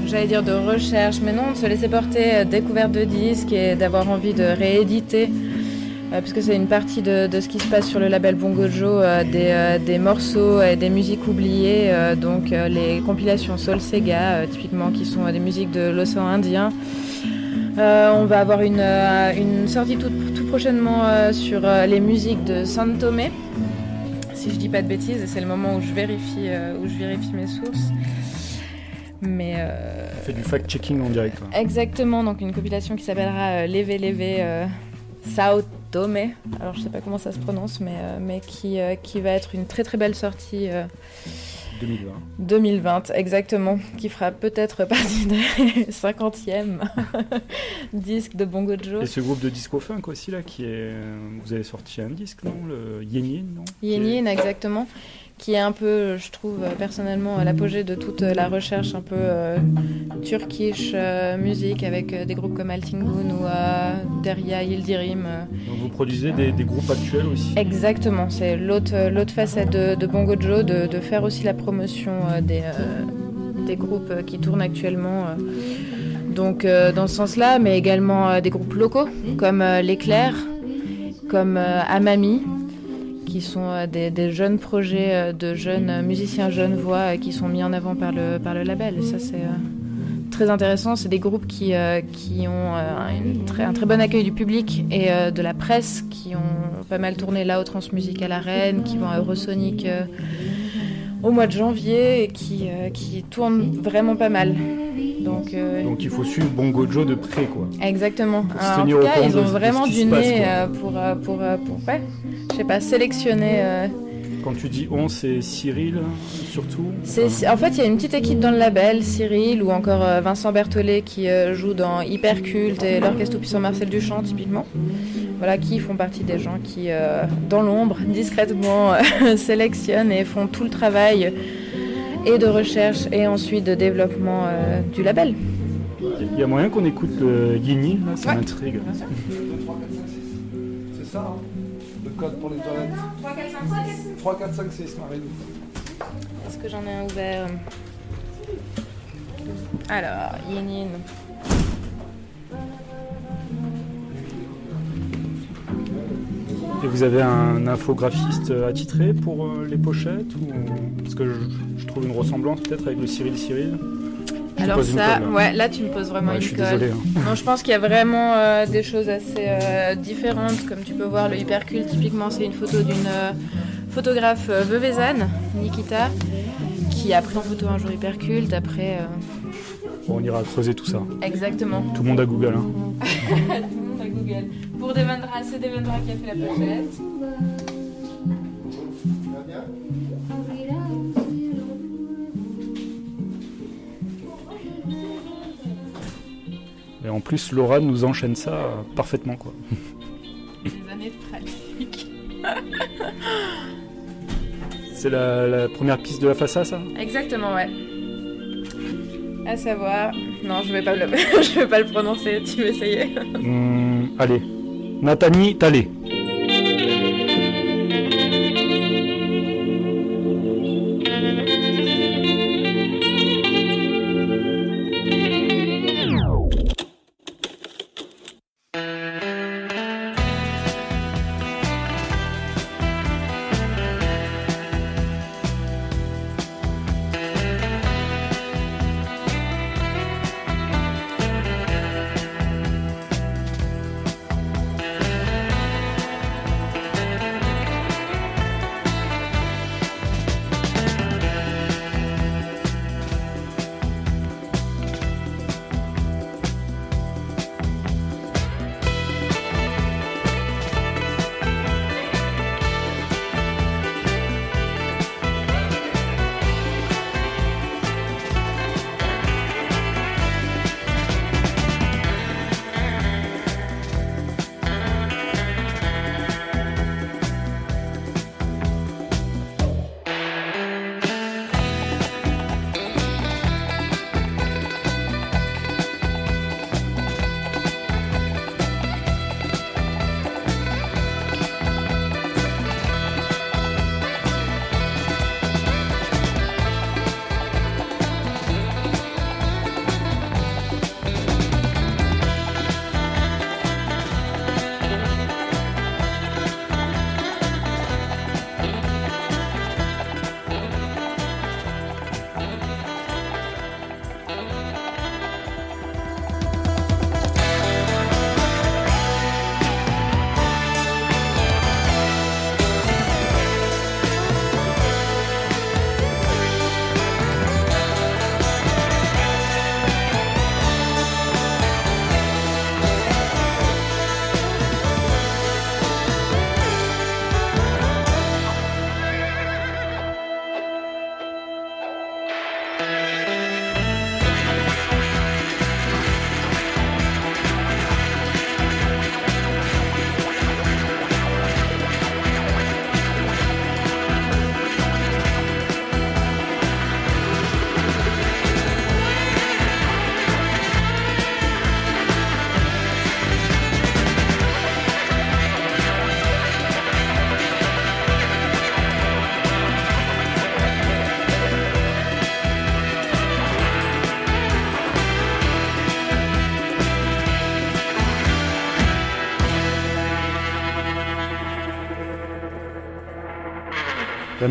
j'allais dire de recherche, mais non, de se laisser porter, euh, découverte de disques et d'avoir envie de rééditer, euh, puisque c'est une partie de, de ce qui se passe sur le label Bongo Joe, euh, des, euh, des morceaux et des musiques oubliées, donc les compilations Soul Sega, typiquement, qui sont des musiques de l'océan Indien. On va avoir une, une sortie tout, tout prochainement sur les musiques de San Tomé si je dis pas de bêtises, et c'est le moment où je vérifie, où je vérifie mes sources. Mais euh, On fait du fact-checking en direct. quoi. exactement, donc une compilation qui s'appellera Leve euh, Sao Tomé. Alors je sais pas comment ça se prononce, mais, euh, mais qui, euh, qui va être une très très belle sortie euh, 2020. 2020, exactement, qui fera peut-être partie des [laughs] 50e [laughs] disques de Bongo Joe. Et ce groupe de disco funk aussi là, qui est, vous avez sorti un disque non, le Yin Yin non Yin Yin, exactement, qui est un peu, je trouve euh, personnellement, à l'apogée de toute euh, la recherche un peu euh, turkish euh, musique avec euh, des groupes comme Altingun ou Derya Yildirim. Donc vous produisez des, des groupes actuels aussi. Exactement, c'est l'autre l'autre facette de, de Bongo Joe, de, de faire aussi la promotion des, des groupes qui tournent actuellement. Donc dans ce sens-là, mais également des groupes locaux comme euh, L'Éclair, comme Amami, qui sont euh, des, des jeunes projets euh, de jeunes euh, musiciens jeunes voix qui sont mis en avant par le, par le label. Et ça, c'est très intéressant. C'est des groupes qui, qui ont une très- un très bon accueil du public et de la presse, qui ont pas mal tourné là au Transmusique à la Reine, qui vont à Eurosonic au mois de janvier et qui, qui tournent vraiment pas mal. Donc, euh, Donc il faut suivre Bongo Joe de près quoi. Exactement. Pour se en tenir tout cas, ils ont de vraiment du passe, nez pour, pour, pour, ouais, je sais pas, sélectionner. euh, Quand tu dis on, c'est Cyril surtout. c'est- En fait, il y a une petite équipe dans le label, Cyril ou encore euh, Vincent Berthollet qui euh, joue dans Hyperculte et l'Orchestre Puissant Marcel Duchamp, typiquement. Voilà, qui font partie des gens qui, euh, dans l'ombre, [laughs] discrètement, euh, [laughs] sélectionnent et font tout le travail et de recherche et ensuite de développement euh, du label. Il y a moyen qu'on écoute le ça Ouais. m'intrigue. [laughs] C'est ça, hein code pour les toilettes 3, 4, 5, 6. 3, 4, 5, 6, Marine. Est-ce que j'en ai un ouvert Alors, yin yin. Et vous avez un infographiste attitré pour euh, les pochettes ou... Parce que je, je trouve une ressemblance peut-être avec le Cyril Cyril? Alors ça, là. ouais, là tu me poses vraiment Ouais, une je suis colle. désolé, hein. Non, je pense qu'il y a vraiment euh, des choses assez euh, différentes. Comme tu peux voir, le hypercule, typiquement, c'est une photo d'une euh, photographe veuvezane, Nikita, qui a pris en photo un jour hyperculte. Après, Bon, on ira creuser tout ça. exactement. Tout le monde a Google. Hein. [laughs] Tout le monde a Google. Pour Devendra, c'est Devendra qui a fait la pochette. Et en plus, Laura nous enchaîne ça euh, parfaitement quoi. Des années de pratique. [laughs] C'est la, la première piste de la façade ça? Exactement, ouais. À savoir, non, je vais pas le, [laughs] je vais pas le prononcer. Tu veux essayer? Hum, Allez. Nathanie Talé.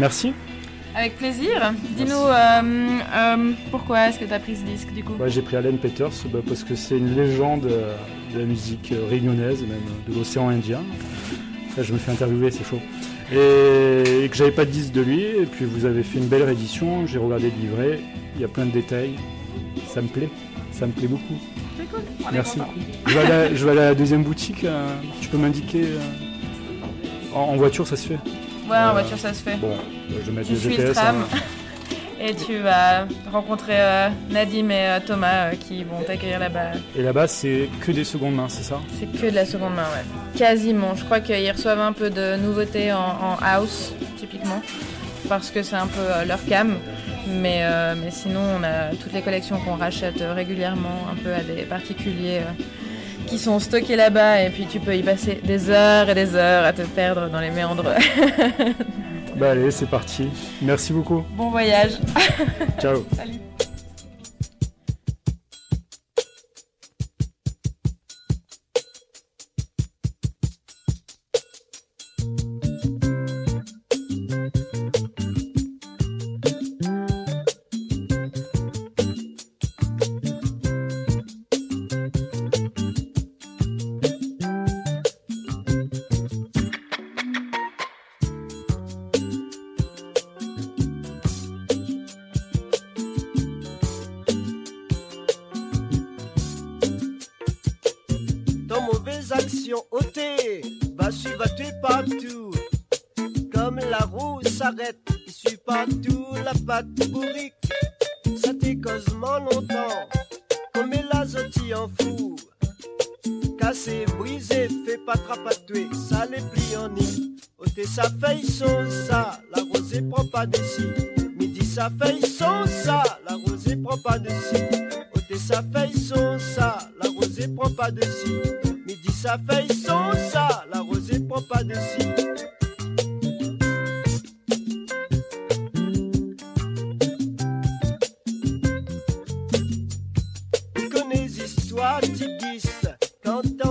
Merci. Avec plaisir. Dis-nous euh, euh, pourquoi est-ce que tu as pris ce disque du coup Ouais, j'ai pris Alan Peters bah, parce que c'est une légende euh, de la musique réunionnaise, même de l'océan Indien. Là, je me fais interviewer, c'est chaud. Et, et que j'avais pas de disque de lui, et puis vous avez fait une belle réédition, j'ai regardé le livret, il y a plein de détails. Ça me plaît, ça me plaît beaucoup. C'est cool. on Merci beaucoup. Je vais, à la, je vais à la deuxième boutique, tu peux m'indiquer en, en voiture, ça se fait Ouais, en voiture ça se fait. Bon, je vais mettre tu le suis GPS. le tram hein. [laughs] et tu vas rencontrer euh, Nadim et euh, Thomas euh, qui vont t'accueillir là-bas. Et là-bas, c'est que des secondes mains, c'est ça? C'est que de la seconde main, ouais. Quasiment. Je crois qu'ils reçoivent un peu de nouveautés en, en house, typiquement, parce que c'est un peu euh, leur cam. Mais, euh, mais sinon, on a toutes les collections qu'on rachète euh, régulièrement, un peu à des particuliers euh, qui sont stockés là-bas. Et puis tu peux y passer des heures et des heures à te perdre dans les méandres. Bah allez, c'est parti. Merci beaucoup. bon voyage. Ciao. Salut.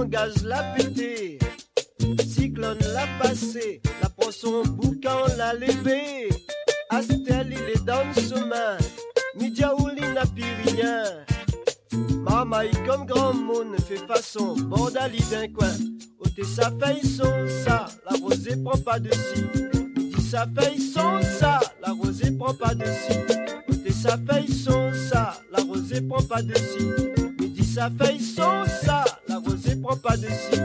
T'engages la pété. Cyclone l'a passé, la prend son boucan l'a levé. Astel il est dans le chemin, Midiaouli n'a plus rien. Mamaï comme grand monde fait façon, bordali d'un coin. Ôtez sa feuille son ça, la rosée prend pas de si. Midi sa feuille son ça, la rosée prend pas de si. Ôtez sa feuille son ça, la rosée prend pas de si. Midi sa feuille son ça, pas de si.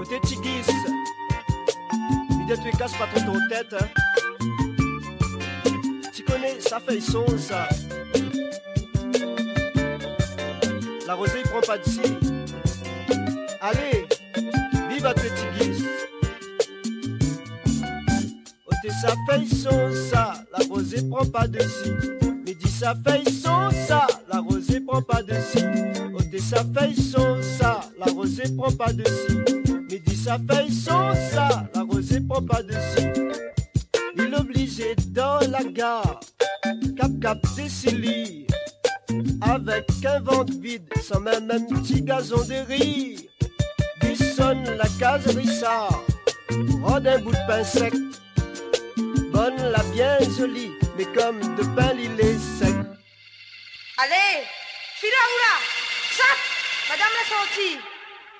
Ôtez Tigis, Midi tu casse pas trop ton tête. Hein. Tu connais sa feuille son ça. La rosée prend pas d'ici. Allez, vive à tuer sa feuille son ça, la rosée prend pas de si. Midi sa feuille son ça, la rosée prend pas de si. Ôtez sa feuille son ça, la rosée prend pas de si. Midi sa feuille son ça, la rosée prend pas de si. Il obligé dans la gare, cap cap Cécilie. Avec un ventre vide, sans même un petit gazon de riz. Il sonne la case Rissard, rend un bout de pain sec. Bonne la bien jolie, mais comme de pain il est sec. Allez, fila oula, sac, madame la sortie.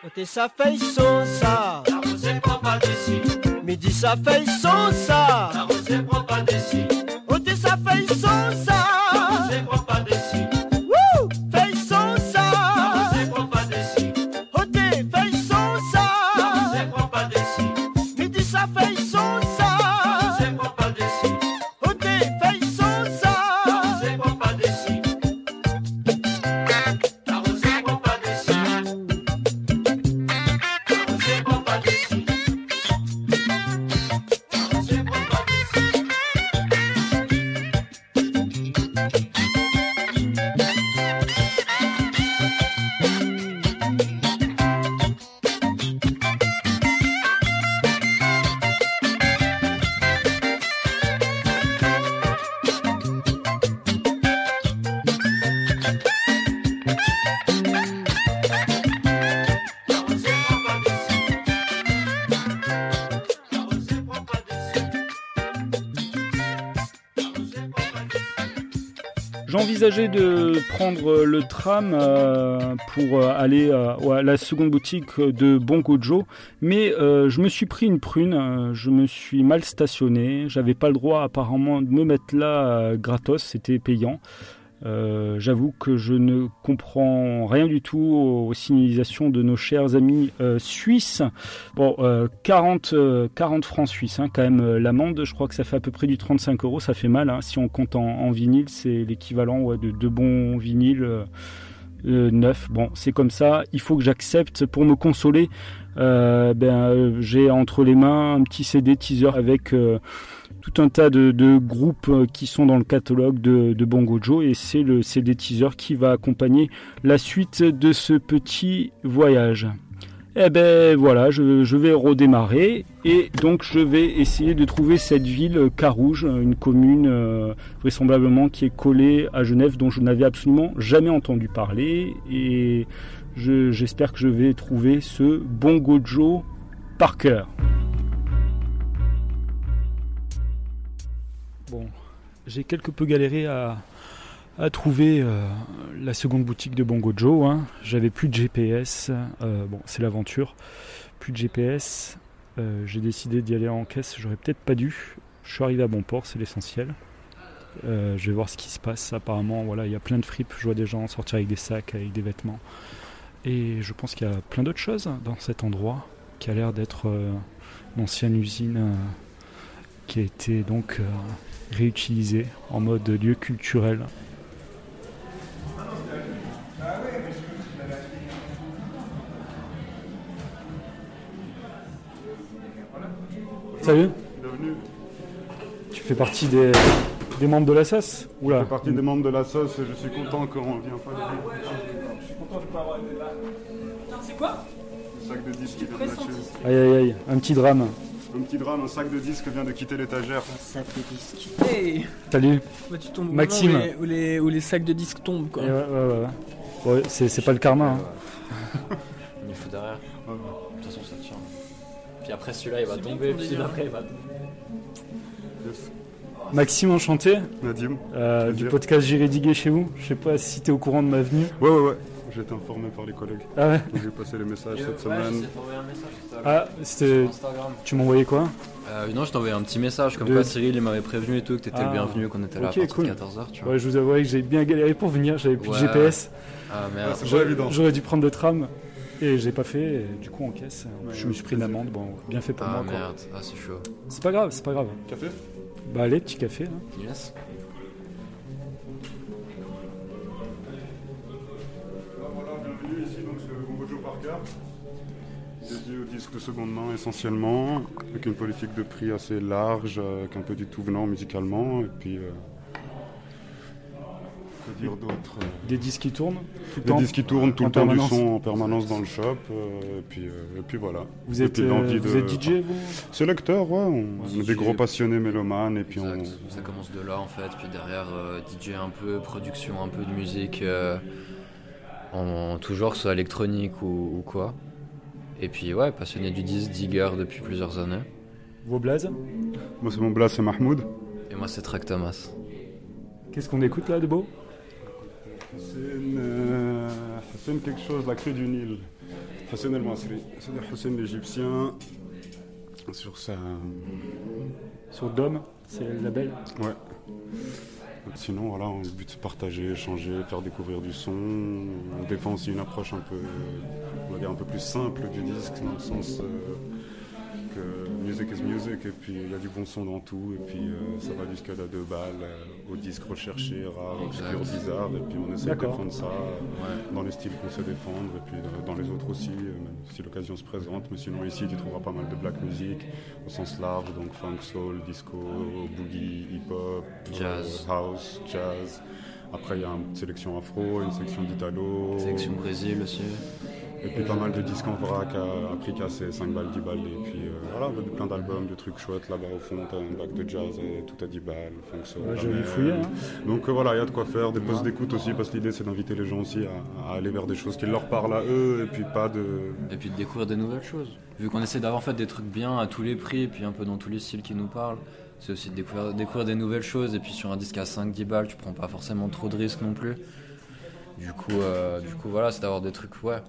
Ôtez sa feuille son ça, la rosée prend pas d'ici. Midi sa feuille son ça, la rosée prend pas d'ici. De prendre le tram euh, pour euh, aller euh, à la seconde boutique de Bongo Joe, mais euh, je me suis pris une prune, euh, je me suis mal stationné, j'avais pas le droit apparemment de me mettre là euh, gratos, c'était payant. Euh, J'avoue que je ne comprends rien du tout aux signalisations de nos chers amis euh, suisses. Bon, euh, 40, euh, 40 francs suisses, hein, quand même euh, l'amende. Je crois que ça fait à peu près du 35 euros. Ça fait mal. hein. Si on compte en, vinyle, c'est l'équivalent ouais, de deux bons vinyles euh, euh, neufs. Bon, c'est comme ça. Il faut que j'accepte pour me consoler. euh, ben, euh, j'ai entre les mains un petit CD teaser avec euh, tout un tas de, groupes euh, qui sont dans le catalogue de, de Bongo Joe et c'est le CD teaser qui va accompagner la suite de ce petit voyage. Eh ben voilà, je, vais redémarrer et donc je vais essayer de trouver cette ville euh, Carouge, une commune euh, vraisemblablement qui est collée à Genève dont je n'avais absolument jamais entendu parler et je- j'espère que je vais trouver ce Bongo Joe par j'ai quelque peu galéré à, trouver euh, la seconde boutique de Bongo Joe. hein. J'avais plus de GPS. euh, bon, c'est l'aventure. Plus de GPS. Euh, j'ai décidé d'y aller en caisse. J'aurais peut-être pas dû. Je suis arrivé à bon port, c'est l'essentiel. Je vais voir ce qui se passe. Apparemment, voilà, il y a plein de fripes. Je vois des gens sortir avec des sacs, avec des vêtements. Et je pense qu'il y a plein d'autres choses dans cet endroit qui a l'air d'être une ancienne usine qui a été donc réutilisée en mode lieu culturel. Salut, Bienvenue. tu fais partie des, des membres de la SAS Je Oula. fais partie des membres de la sauce et je suis content qu'on vient pas Je suis content de pas avoir été là. C'est quoi? Le sac de disques qui vient de. Aïe aïe aïe, un petit drame. Un petit drame, un sac de disques vient de quitter l'étagère. Un sac de disques. Hey Salut. Bah, tu tombes Maxime. moment où les, où, les, où les sacs de disques tombent quoi. Et ouais, ouais, ouais, c'est, c'est pas le karma. hein. [laughs] Il faut derrière. De toute façon, ça tient. Puis après, celui-là, il va tomber. Puis d'après, il va tomber. Maxime, enchanté. Nadim. Euh, du dire. podcast J'irai diguer chez vous. Je sais pas si t'es au courant de ma venue. Ouais, ouais, ouais. J'ai été informé par les collègues. Ah ouais J'ai passé les messages Et, cette ouais, semaine. Ah, c'était. Sur Instagram. Tu m'as envoyé quoi Euh, non, je t'ai envoyé un petit message comme De- quoi Cyril il m'avait prévenu et tout, que t'étais Ah. le bienvenu, qu'on était là à partir cool. de 14h, tu vois. Ouais, je vous avoue que j'ai bien galéré pour venir. J'avais plus Ouais. de GPS. Ah, merde. J'aurais- dû prendre le tram. Et j'ai pas fait. et du coup, en caisse, je me suis pris une amende. Bon, bien fait pour Ah moi. quoi. merde, ah c'est chaud. C'est pas grave, c'est pas grave. Café Bah allez, petit café. hein. Yes. Dédié aux disques de seconde main essentiellement, avec une politique de prix assez large, euh, avec un peu du tout venant musicalement, et puis. Euh, que dire d'autre euh, Des disques qui tournent tout le Des temps disques qui tournent tout en le temps permanence. du son en permanence dans le shop, euh, et, puis, euh, et puis voilà. Vous Et êtes, puis euh, vous de- êtes DJ, vous Sélecteur, ouais, on, Ouais, on est des gros passionnés mélomanes, et puis on. Ça commence de là en fait, puis derrière euh, DJ un peu, production un peu de musique, en, toujours soit électronique ou, ou quoi. Et puis ouais, passionné du disque, digger depuis plusieurs années. Vos blazes Moi, c'est mon blast, c'est Mahmoud. Et moi c'est Track Thomas. Qu'est-ce qu'on écoute là de beau? Hussein, euh, quelque chose, la crue du Nil. Hussein El Masri. C'est de Hussein l'Égyptien. Sur sa. Sur Dom, c'est le label? Ouais. Sinon, voilà, on- le but c'est partager, échanger, faire découvrir du son. On défend aussi une approche un peu, dire un peu plus simple du disque, dans le sens euh, music is music, et puis il y a du bon son dans tout, et puis euh, ça va du scud à deux balles, euh, au disque recherché, rare, obscur, bizarre, et puis on essaie de défendre ça euh, dans les styles qu'on sait défendre, et puis dans, dans les autres aussi, euh, même si l'occasion se présente. Mais sinon, ici, tu trouveras pas mal de black music au sens large, donc funk, soul, disco, boogie, hip-hop, Jazz. euh, house, jazz. Après, il y a une sélection afro, une section d'italo. Sélection Brésil aussi. Et puis pas mal de disques en vrac à, à prix cassé, 5 balles, 10 balles. Et puis euh, voilà, plein d'albums, de trucs chouettes. Là-bas au fond, t'as un bac de jazz et tout à 10 balles, funk soul. Ouais, fouillé, hein. Donc euh, voilà, il y a de quoi faire, des postes d'écoute aussi, parce que l'idée c'est d'inviter les gens aussi à, à aller vers des choses qui leur parlent à eux, et puis pas de... Et puis de découvrir des nouvelles choses. Vu qu'on essaie d'avoir en fait des trucs bien à tous les prix, et puis un peu dans tous les styles qui nous parlent, c'est aussi de découvrir, découvrir des nouvelles choses. Et puis sur un disque à 5-10 balles, tu prends pas forcément trop de risques non plus. Du coup, euh, du coup voilà, c'est d'avoir des trucs, ouais,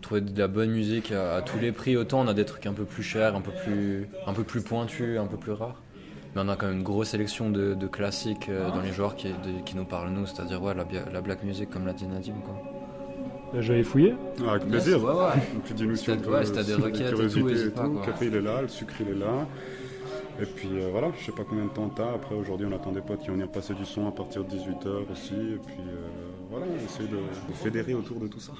trouver de la bonne musique à, à tous les prix. Autant on a des trucs un peu plus chers, un peu plus, un peu plus pointus, un peu plus rares. Mais on a quand même une grosse sélection de, de classiques euh, dans les genres qui, de- qui nous parlent nous, c'est-à-dire ouais, la, black music comme l'a dit Nadim. Quoi. Là, J'avais fouillé. Ah, avec plaisir. Ouais, ouais. Et Si ouais, si t'as des requêtes et tout, hésite pas, Le café il est là, le sucre il est là. Et puis euh, voilà, je sais pas combien de temps t'as. Après aujourd'hui on attend des potes qui vont venir passer du son à partir de 18h aussi. Et puis euh, voilà, on essaie de, fédérer autour de tout ça.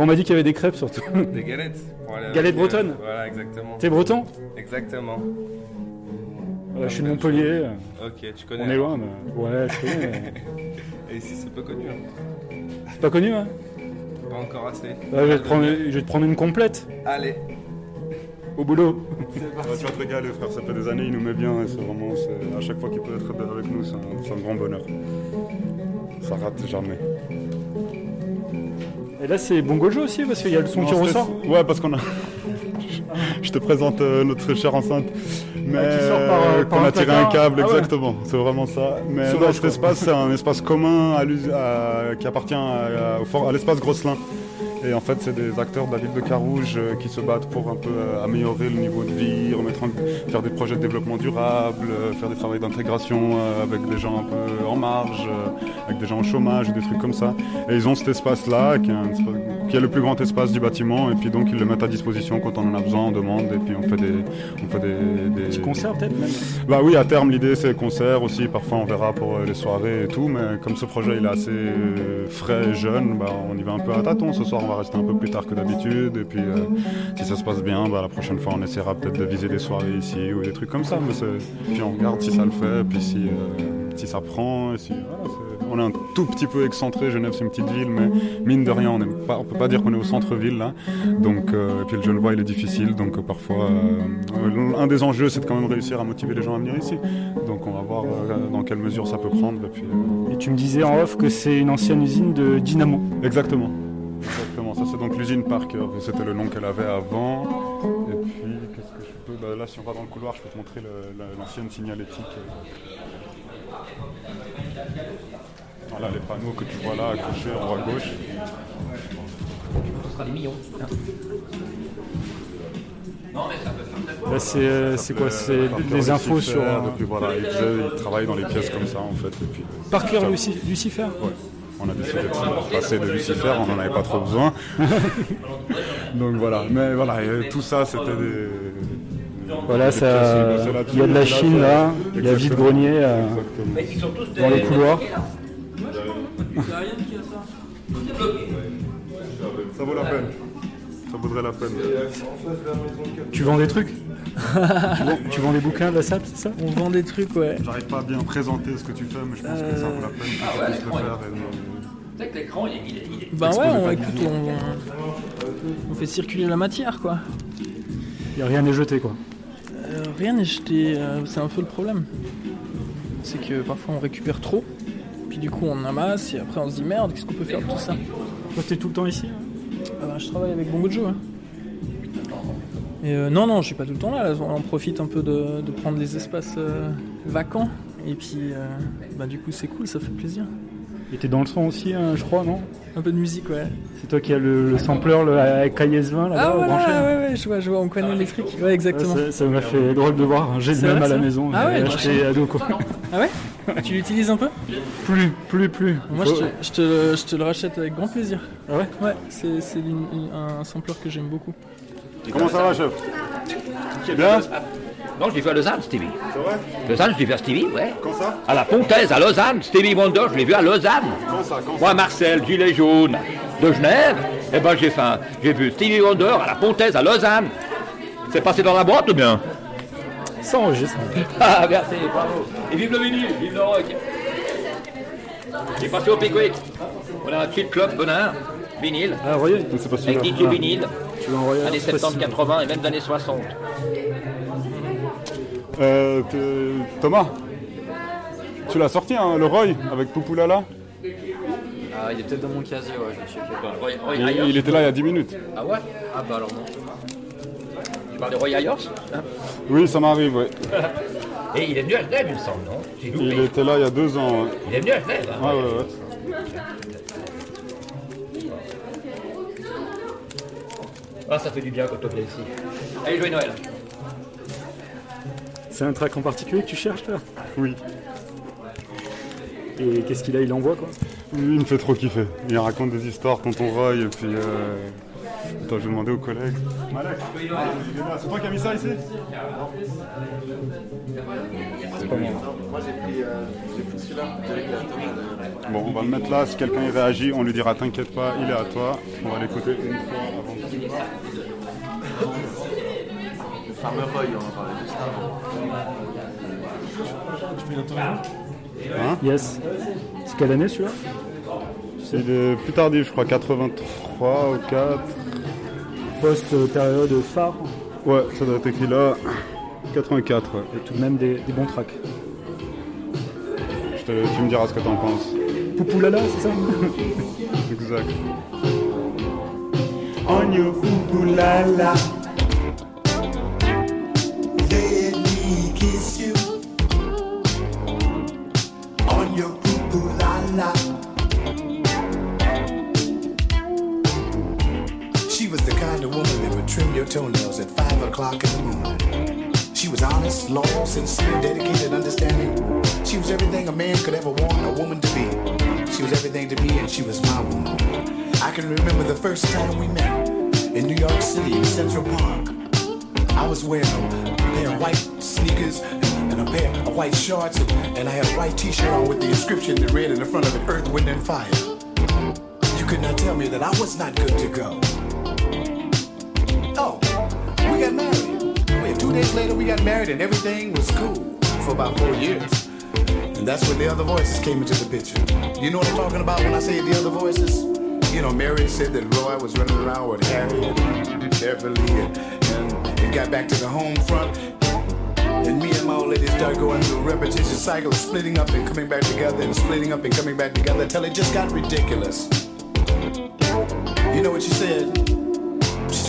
On m'a dit qu'il y avait des crêpes surtout. Des galettes. pour aller avec, Galettes euh, bretonnes Voilà, exactement. T'es breton Exactement. Ouais, Je suis de Montpellier. Ok, tu connais. On est loin, mais ouais, je connais. mais- [laughs] Et ici, c'est peu connu. hein. C'est pas connu, hein Pas encore assez. Je, vais te prendre, je vais te prendre une complète. Allez. Au boulot. Ouais, tu vas te régaler, frère. Ça fait des années, il nous met bien. Et c'est vraiment, à chaque fois qu'il peut être avec nous, c'est un, c'est un grand bonheur. Ça rate jamais. Et là, c'est Bongojo aussi, parce qu'il y a le son Non, qui ressort. Ouais, parce qu'on a. [laughs] Je te présente euh, notre chère enceinte. Mais Ah, qui sort par, euh, par qu'on a tiré un câble, Ah ouais. exactement. C'est vraiment ça. Mais non, cet espace, c'est un espace commun à l'us- à- qui appartient à, à l'espace Grosselin. Et en fait, c'est des acteurs de la ville de Carouge euh, qui se battent pour un peu euh, améliorer le niveau de vie, remettre en- faire des projets de développement durable, euh, faire des travaux d'intégration avec des gens un peu en marge, avec des gens au chômage, des trucs comme ça. Et ils ont cet espace-là, qui, qui est le plus grand espace du bâtiment, et puis donc ils le mettent à disposition quand on en a besoin, on demande, et puis on fait des... On fait des, des... Petit concert peut-être même Bah oui, à terme, l'idée c'est concerts aussi. Parfois, on verra pour les soirées et tout. Mais comme ce projet il est assez frais et jeune, bah, on y va un peu à tâtons. Ce soir, va rester un peu plus tard que d'habitude. Et puis, euh, si ça se passe bien, bah, la prochaine fois, on essaiera peut-être de viser des soirées ici ou des trucs comme ça. Mais puis on regarde si ça le fait, et puis si, euh, si ça prend. Et si, voilà, c'est- on est un tout petit peu excentré. Genève, c'est une petite ville, mais mine de rien, on ne peut pas dire qu'on est au centre-ville là. Donc, euh, et puis le Genevois, il est difficile. Donc, euh, parfois, un des enjeux, c'est de quand même réussir à motiver les gens à venir ici. Donc, on va voir dans quelle mesure ça peut prendre. Et, puis, Et tu me disais en off que c'est une ancienne usine de dynamo. Exactement. [laughs] Ça, c'est donc l'usine Parker. Et C'était le nom qu'elle avait avant. Et puis, qu'est-ce que je peux. bah, là, si on va dans le couloir, je peux te montrer l'ancienne signalétique. Voilà les panneaux que tu vois là accrochés en haut à gauche. Ce sera des millions. Là, c'est euh, c'est quoi? C'est des infos Lucifer, sur. euh, Et puis voilà, il, faisait- il travaille dans les pièces comme ça en fait. Et puis, Parker Lucifer? Ouais. On a décidé de se passer de Lucifer, on n'en avait pas trop besoin. [laughs] Donc voilà, mais voilà, tout ça c'était des. Voilà, des ça, il y a de la Chine là, il y a euh, Exactement. dans le couloir. Ça vaut la peine. Ça vaudrait la peine. Tu vends des trucs? Tu, vends, tu vends des bouquins de la SAP, c'est ça On vend des trucs, ouais. J'arrive pas à bien présenter ce que tu fais, mais je pense que ça vaut la peine que Ah tu ouais, puisses le l'écran, faire. et- Tu sais que l'écran, il est. il Bah ouais, on, écoute, de on, on fait circuler la matière, quoi. Il n'y a rien n'est jeté quoi. Euh, rien n'est jeté, euh, c'est un peu le problème. C'est que parfois on récupère trop, puis du coup on amasse, et après on se dit merde, qu'est-ce qu'on peut faire de tout ça? Toi, t'es tout le temps ici hein? Ah bah, Je travaille avec Bongo Joe. Hein. Et euh, non, non, je suis pas tout le temps là, on en profite un peu de, de prendre les espaces euh, vacants, et puis euh, bah, du coup c'est cool, ça fait plaisir. Et t'es dans le son aussi, hein, je crois, non? Un peu de musique, ouais. C'est toi qui as le, le sampler le, avec KS20 là-bas Ah au voilà, branché ouais, ouais, je vois, je vois, on connaît le truc. Ouais, exactement. Ouais, ça- m'a fait drôle de voir. hein. J'ai le même à la maison. Ah ouais, acheté à deux quoi. Ah ouais? Tu l'utilises un peu? Plus, plus, plus. Moi, je te, je, te, le- je te le rachète avec grand plaisir. Ah ouais? Ouais, c'est un sampler que j'aime beaucoup. Comment ça va, chef Bien Non, je l'ai vu à Lausanne, Stevie. C'est vrai Lausanne, je l'ai vu à Stevie, ouais. Quand ça À la Pontaise, à Lausanne. Stevie Wonder, je l'ai vu à Lausanne. Quand ça Quand Moi, Marcel, gilet jaune de Genève, eh ben j'ai fait un- j'ai vu Stevie Wonder à la Pontaise, à Lausanne. C'est passé dans la boîte ou bien Ça enregistre. [laughs] Ah, merci, bravo. Et vive le vinyle, vive le rock. J'ai passé au Pickwick. On a un chill club Benin, vinyle. Ah, Royal C'est pas Avec celui-là. DJ Ah. vinyle, Tu années c'est pas 70, si- 80 et même années 60. Euh, Thomas Tu l'as sorti, hein, le Roy, avec Poupoulala Ah, il est peut-être dans mon casier, ouais, je vais checker. Roy, Roy il, Ayers il était là il y a 10 minutes. Ah ouais Ah bah alors non. Tu parles de Roy Ayers hein [laughs] Oui, ça m'arrive, ouais. [laughs] Et il est venu à Genève, il me semble, non? J'ai loupé. Il était là il y a deux ans. Ouais, Il est venu à Genève, hein? Ouais, ouais. ouais. Ah, ça fait du bien quand on vient ici. Allez, joyeux Noël. C'est un track en particulier que tu cherches toi? Oui. Et qu'est-ce qu'il a? Il envoie quoi? Il me fait trop kiffer. Il raconte des histoires, tonton Roy, et puis. euh, Attends, je vais demander aux collègues. Malek, c'est toi qui as mis ça ici? C'est pas moi. Moi j'ai pris, Bon, on va le mettre là. Si quelqu'un y réagit, on lui dira T'inquiète pas, il est à toi. On va l'écouter une fois avant. Le Farmer Boy, on en parlait juste avant. Tu peux Hein Yes. C'est quelle année celui-là C'est le plus tardif, je crois, 83 ou 4. Post-période phare. Ouais, ça doit être écrit là. 84, ouais. Et tout de même des, des bons tracks. Je te- tu me diras ce que t'en penses. Poupoulala, c'est ça [laughs] Exact. on your poo la la. Let me kiss you on your poo la la. She was the kind of woman that would trim your toenails at five o'clock in the morning. She was honest, loyal, sincere, dedicated, understanding. She was everything a man could ever want a woman to be. She was everything to me, and she was my woman. I can remember the first time we met in New York City in Central Park. I was wearing a pair of white sneakers and a pair of white shorts, and, I had a white t-shirt on with the inscription that read in the front of it, Earth, Wind, and Fire. You could not tell me that I was not good to go. Two days later we got married and everything was cool for about four years. And that's when the other voices came into the picture. You know what I'm talking about when I say the other voices? You know, Mary said that Roy was running around with Harriet and Beverly and, and it got back to the home front. And me and my old lady started going through a repetitious cycle of splitting up and coming back together and splitting up and coming back together until it just got ridiculous. You know what she said?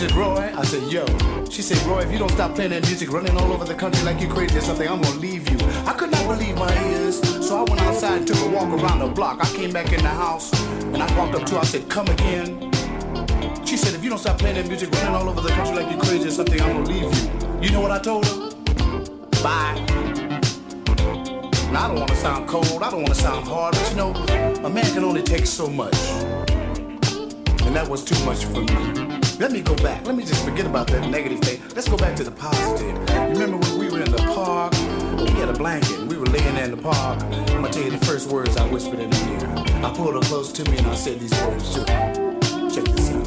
Said, Roy, I said, yo. She said, Roy, if you don't stop playing that music, running all over the country like you're crazy or something, I'm gonna leave you. I could not believe my ears, so I went outside and took a walk around the block. I came back in the house and I walked up to her, I said, come again. She said, if you don't stop playing that music, running all over the country like you're crazy or something, I'm gonna leave you. You know what I told her? Bye. Now, I don't wanna sound cold, I don't wanna sound hard, but you know, a man can only take so much. And that was too much for me. Let me go back. Let me just forget about that negative thing. Let's go back to the positive. Remember when we were in the park? We had a blanket. and We were laying there in the park. I'm gonna tell you the first words I whispered in her ear. I pulled her close to me and I said these words to her. Check this out.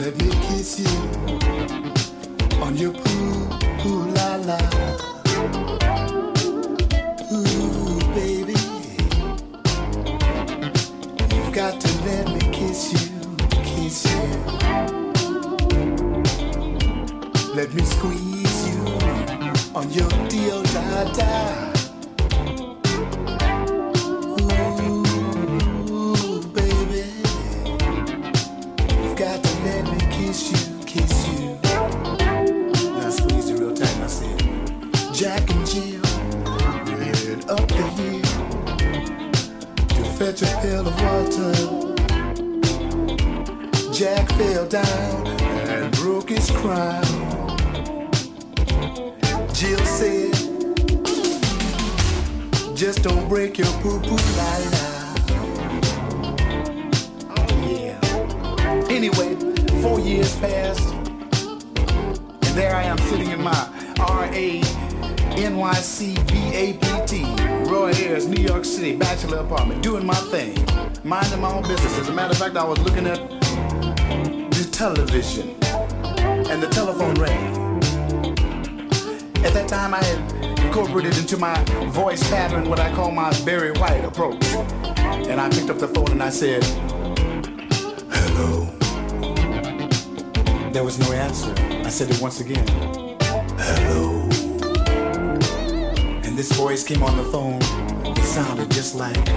Let me kiss you on your poo poo la la. Ooh, baby. You've got to let me Let me squeeze you on your deal da da. Ooh, baby. You've got to let me kiss you, kiss you. Squeeze it real tight. I said, Jack and Jill up the hill to fetch a pail of water. Jack fell down and broke his crown. Jill said, Just don't break your poo poo la la. Oh, yeah. Anyway, four years passed, and there I am sitting in my R A N Y C B A P T, Roy Ayers, New York City, bachelor apartment, doing my thing, minding my own business. As a matter of fact, I was looking at the television, and the telephone rang. At that time, I had incorporated into my voice pattern what I call my Barry White approach. And I picked up the phone and I said, Hello. There was no answer. I said it once again. Hello. And this voice came on the phone. It sounded just like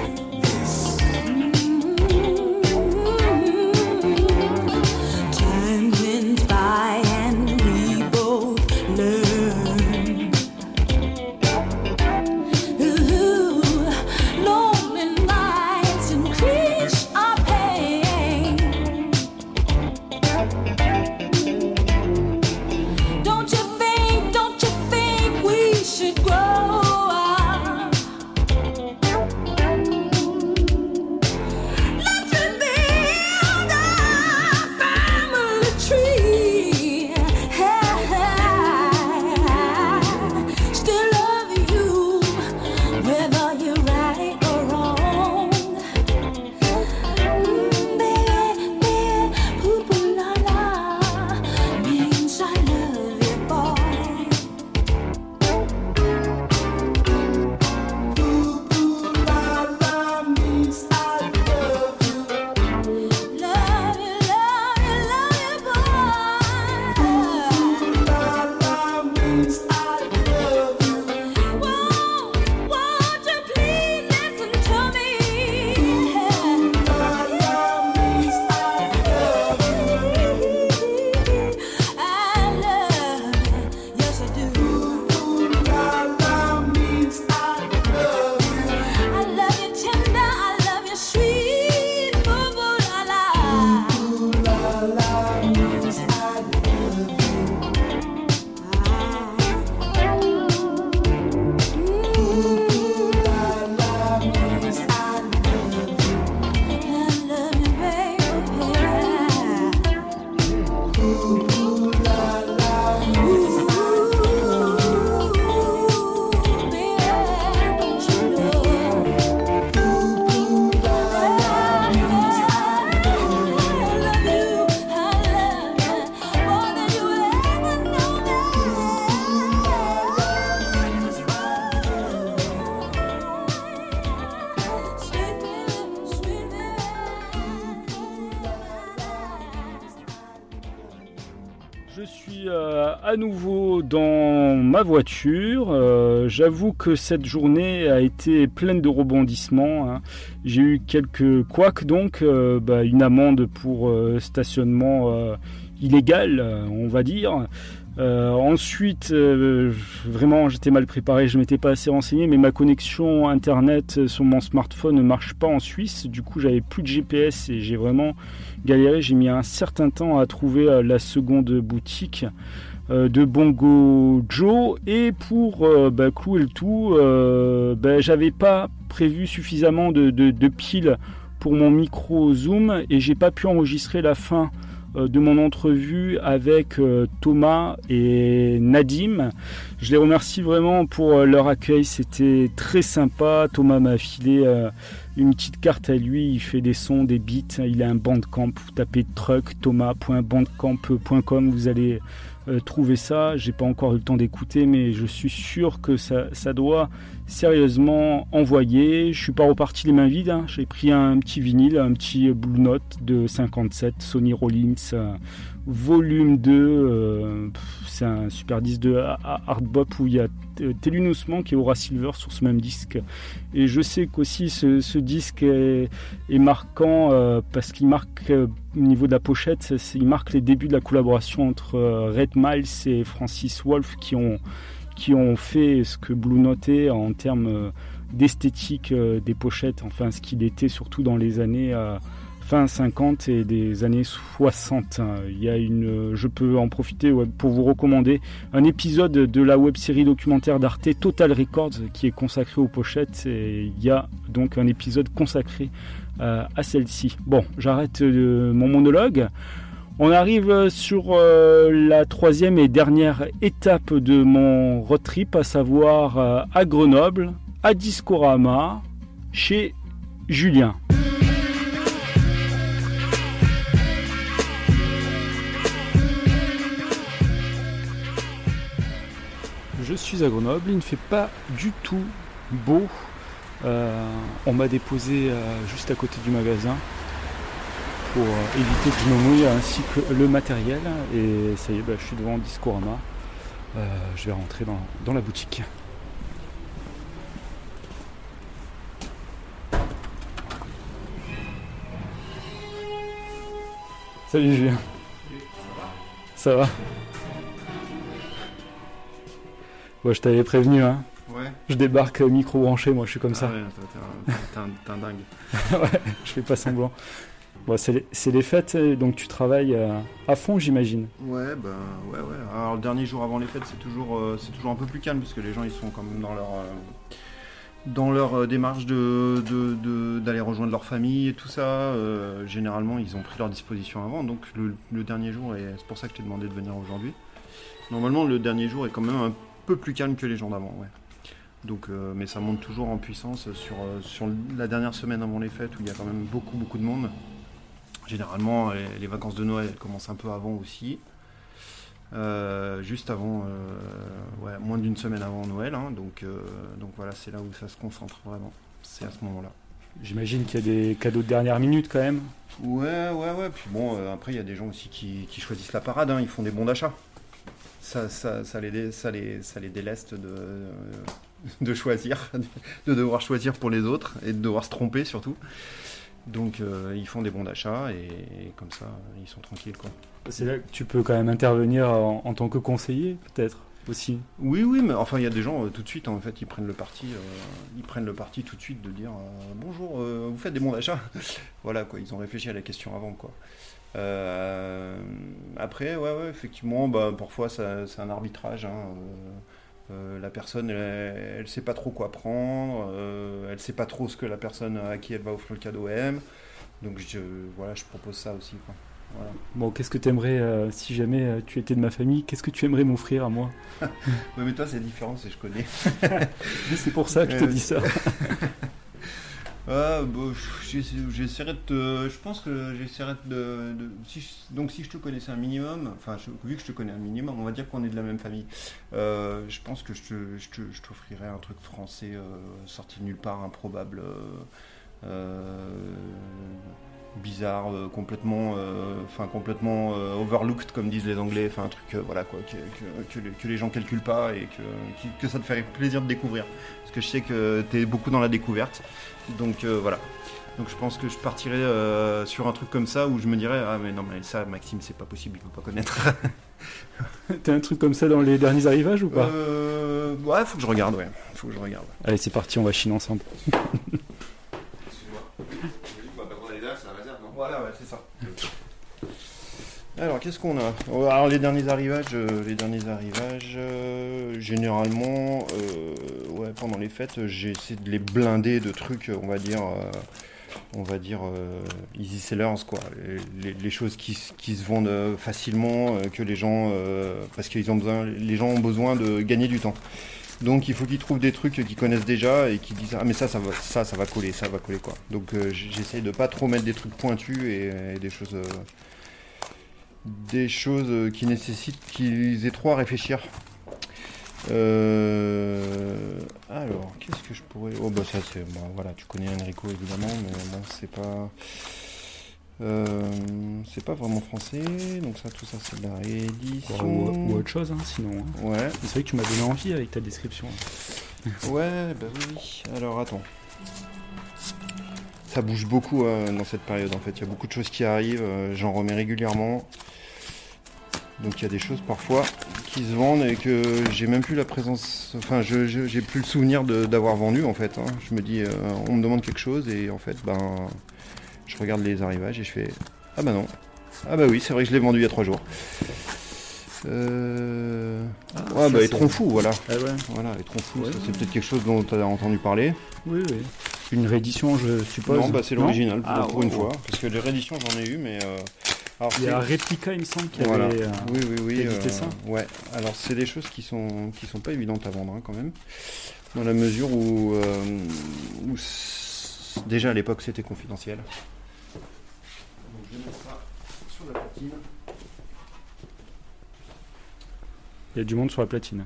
voiture. Euh, J'avoue que cette journée a été pleine de rebondissements. hein. J'ai eu quelques couacs, donc euh, bah, une amende pour euh, stationnement illégal, on va dire. Ensuite, vraiment, j'étais mal préparé, je m'étais pas assez renseigné, mais ma connexion internet sur mon smartphone ne marche pas en Suisse. Du coup, j'avais plus de GPS et j'ai vraiment galéré. J'ai mis un certain temps à trouver la seconde boutique de Bongo Joe. Et pour euh, bah, clouer le tout, euh, bah, j'avais pas prévu suffisamment de, piles pour mon micro Zoom et j'ai pas pu enregistrer la fin euh, de mon entrevue avec euh, Thomas et Nadim. Je les remercie vraiment pour euh, leur accueil, c'était très sympa. Thomas m'a filé euh, une petite carte à lui, il fait des sons, des beats, il a un bandcamp, vous tapez truck thomas.bandcamp.com, vous allez euh, trouver ça. J'ai pas encore eu le temps d'écouter, mais je suis sûr que ça, ça doit sérieusement envoyer. Je suis pas reparti les mains vides. hein. J'ai pris un petit vinyle, un petit Blue Note de 57 Sony Rollins, euh, volume 2. euh, c'est un super disque de ha- ha- hard bop où il y a euh, et Aura Silver sur ce même disque. Et je sais qu'aussi ce, ce disque est, marquant parce qu'il marque au niveau de la pochette, il marque les débuts de la collaboration entre Red Miles et Francis Wolff qui ont qui ont fait ce que Blue Note est en termes euh, d'esthétique euh, des pochettes, enfin ce qu'il était surtout dans les années euh, fin 50 et des années 60. Il y a une, je peux en profiter pour vous recommander un épisode de la web série documentaire d'Arte Total Records qui est consacré aux pochettes et il y a donc un épisode consacré à celle-ci. Bon, j'arrête mon monologue. On arrive sur euh, la troisième et dernière étape de mon road trip, à savoir euh, à Grenoble, à Discorama, chez Julien. Je suis à Grenoble, il ne fait pas du tout beau. Euh, on m'a déposé euh, juste à côté du magasin pour éviter que je me mouille ainsi que le matériel. Et ça y est, bah, je suis devant Discorama. Euh, je vais rentrer dans, dans la boutique. Salut Julien. Ça va? Bon, je t'avais prévenu, hein. Ouais. Je débarque micro branché, moi je suis comme ça. Ah ouais, t'es- un- un- t'es un dingue. [laughs] ouais, je fais pas semblant. Bon, c'est les, fêtes, euh, donc tu travailles euh, à fond, j'imagine. Ouais, ben ouais, ouais. Alors le dernier jour avant les fêtes, c'est toujours, euh, c'est toujours un peu plus calme parce que les gens ils sont quand même dans leur, dans leur démarche de, d'aller rejoindre leur famille et tout ça. Généralement, ils ont pris leur disposition avant, donc le, dernier jour, et c'est pour ça que je t'ai demandé de venir aujourd'hui. Normalement, le dernier jour est quand même un peu plus calme que les jours d'avant, ouais. Donc, mais ça monte toujours en puissance sur, sur la dernière semaine avant les fêtes où il y a quand même beaucoup beaucoup de monde. Généralement, les, les vacances de Noël elles commencent un peu avant aussi. Euh, juste avant, euh, ouais, moins d'une semaine avant Noël. hein, donc, euh, donc voilà, c'est là où ça se concentre vraiment. C'est à ce moment-là. J'imagine qu'il y a des cadeaux de dernière minute quand même. Ouais, ouais, ouais. Puis bon, euh, après, il y a des gens aussi qui, qui choisissent la parade. hein, ils font des bons d'achat. Ça, ça, ça, les, dé- ça, les, ça les déleste de, euh, [laughs] de choisir, [laughs] de devoir choisir pour les autres et de devoir se tromper surtout. Donc, euh, ils font des bons d'achat et, et comme ça, ils sont tranquilles. Quoi. C'est là que tu peux quand même intervenir en, en tant que conseiller, peut-être aussi. Oui, oui, mais enfin, il y a des gens euh, tout de suite, en fait, ils prennent le parti, euh, ils prennent le parti tout de suite de dire bonjour, vous faites des bons d'achat? [laughs] voilà, quoi, ils ont réfléchi à la question avant, quoi. Après, ouais, ouais, effectivement, bah, parfois c'est un arbitrage. hein, euh, euh, la personne, elle, elle sait pas trop quoi prendre, euh, elle sait pas trop ce que la personne à qui elle va offrir le cadeau aime. Donc je, voilà, je propose ça aussi. Quoi. Voilà. Bon, qu'est-ce que tu aimerais, si jamais euh, tu étais de ma famille, qu'est-ce que tu aimerais m'offrir à moi? [laughs] Ouais, mais toi, c'est différent, c'est je connais. [laughs] C'est pour ça que je te Euh, dis ça. [laughs] Ah, bah, j'essa- j'essaierai de te- Je pense que j'essaierai de. de- donc, si je te connaissais un minimum, enfin, vu que je te connais un minimum, on va dire qu'on est de la même famille. Euh, je pense que je te- je te- je t'offrirais un truc français euh, sorti de nulle part, improbable, euh, bizarre, euh, complètement, euh, enfin, complètement euh, overlooked, comme disent les Anglais. Enfin, un truc, euh, voilà, quoi, que, que- que les, que les gens calculent pas et que, ça te ferait plaisir de découvrir. Parce que je sais que tu es beaucoup dans la découverte. Donc euh, voilà. Donc je pense que je partirais euh, sur un truc comme ça où je me dirais ah mais non mais ça Maxime c'est pas possible il peut pas connaître. [laughs] T'as un truc comme ça dans les derniers arrivages ou pas? Euh, ouais faut que je regarde ouais faut que je regarde. Allez, c'est parti, on va chiner ensemble. [laughs] Voilà ouais c'est ça. Alors qu'est-ce qu'on a Oh, Alors les derniers arrivages, euh, les derniers arrivages, euh, généralement, euh, pendant les fêtes, j'ai essayé de les blinder de trucs, on va dire, on va dire easy sellers quoi, les, choses qui, qui se vendent facilement, que les gens, parce qu'ils ont besoin, les gens ont besoin de gagner du temps. Donc il faut qu'ils trouvent des trucs qu'ils connaissent déjà et qu'ils disent ah mais ça ça va ça ça va coller ça va coller quoi. Donc euh, j'essaye de pas trop mettre des trucs pointus et, des choses euh, des choses euh, qui nécessitent qu'ils aient trop à réfléchir. Euh, alors, qu'est-ce que je pourrais. Oh, bah, ça, c'est. bon, voilà, tu connais Enrico évidemment, mais bon, c'est pas. Euh, c'est pas vraiment français, donc ça, tout ça, c'est de la réédition. Ou, ou autre chose, hein, sinon. hein. Ouais. C'est vrai que tu m'as donné envie avec ta description. [laughs] Ouais, bah oui. Alors attends. Ça bouge beaucoup euh, dans cette période en fait. Il y a beaucoup de choses qui arrivent. euh, J'en remets régulièrement. Donc il y a des choses parfois qui se vendent et que j'ai même plus la présence. Enfin, je j'ai plus le souvenir de- d'avoir vendu en fait. hein. Je me dis, euh, on me demande quelque chose et en fait, ben, je regarde les arrivages et je fais, ah bah non. Ah bah oui, c'est vrai que je l'ai vendu il y a trois jours. Euh... Ah, ouais, bah, Étron fou, voilà. Ah ouais. Voilà, Étron fou, Ouais. c'est peut-être quelque chose dont tu as entendu parler. Oui, oui. Une réédition, je suppose. Non, bah c'est l'original pour, Ah, pour une oh. fois. Parce que les rééditions, j'en ai eu, mais. euh, alors, Il y a Replica, il me semble, qui Voilà. avait euh, oui, oui, oui. édité euh, ça. Ouais, alors c'est des choses qui sont, qui sont pas évidentes à vendre hein, quand même. Dans la mesure où. déjà à l'époque c'était confidentiel. Vais mettre ça sur la platine. Il y a du monde sur la platine.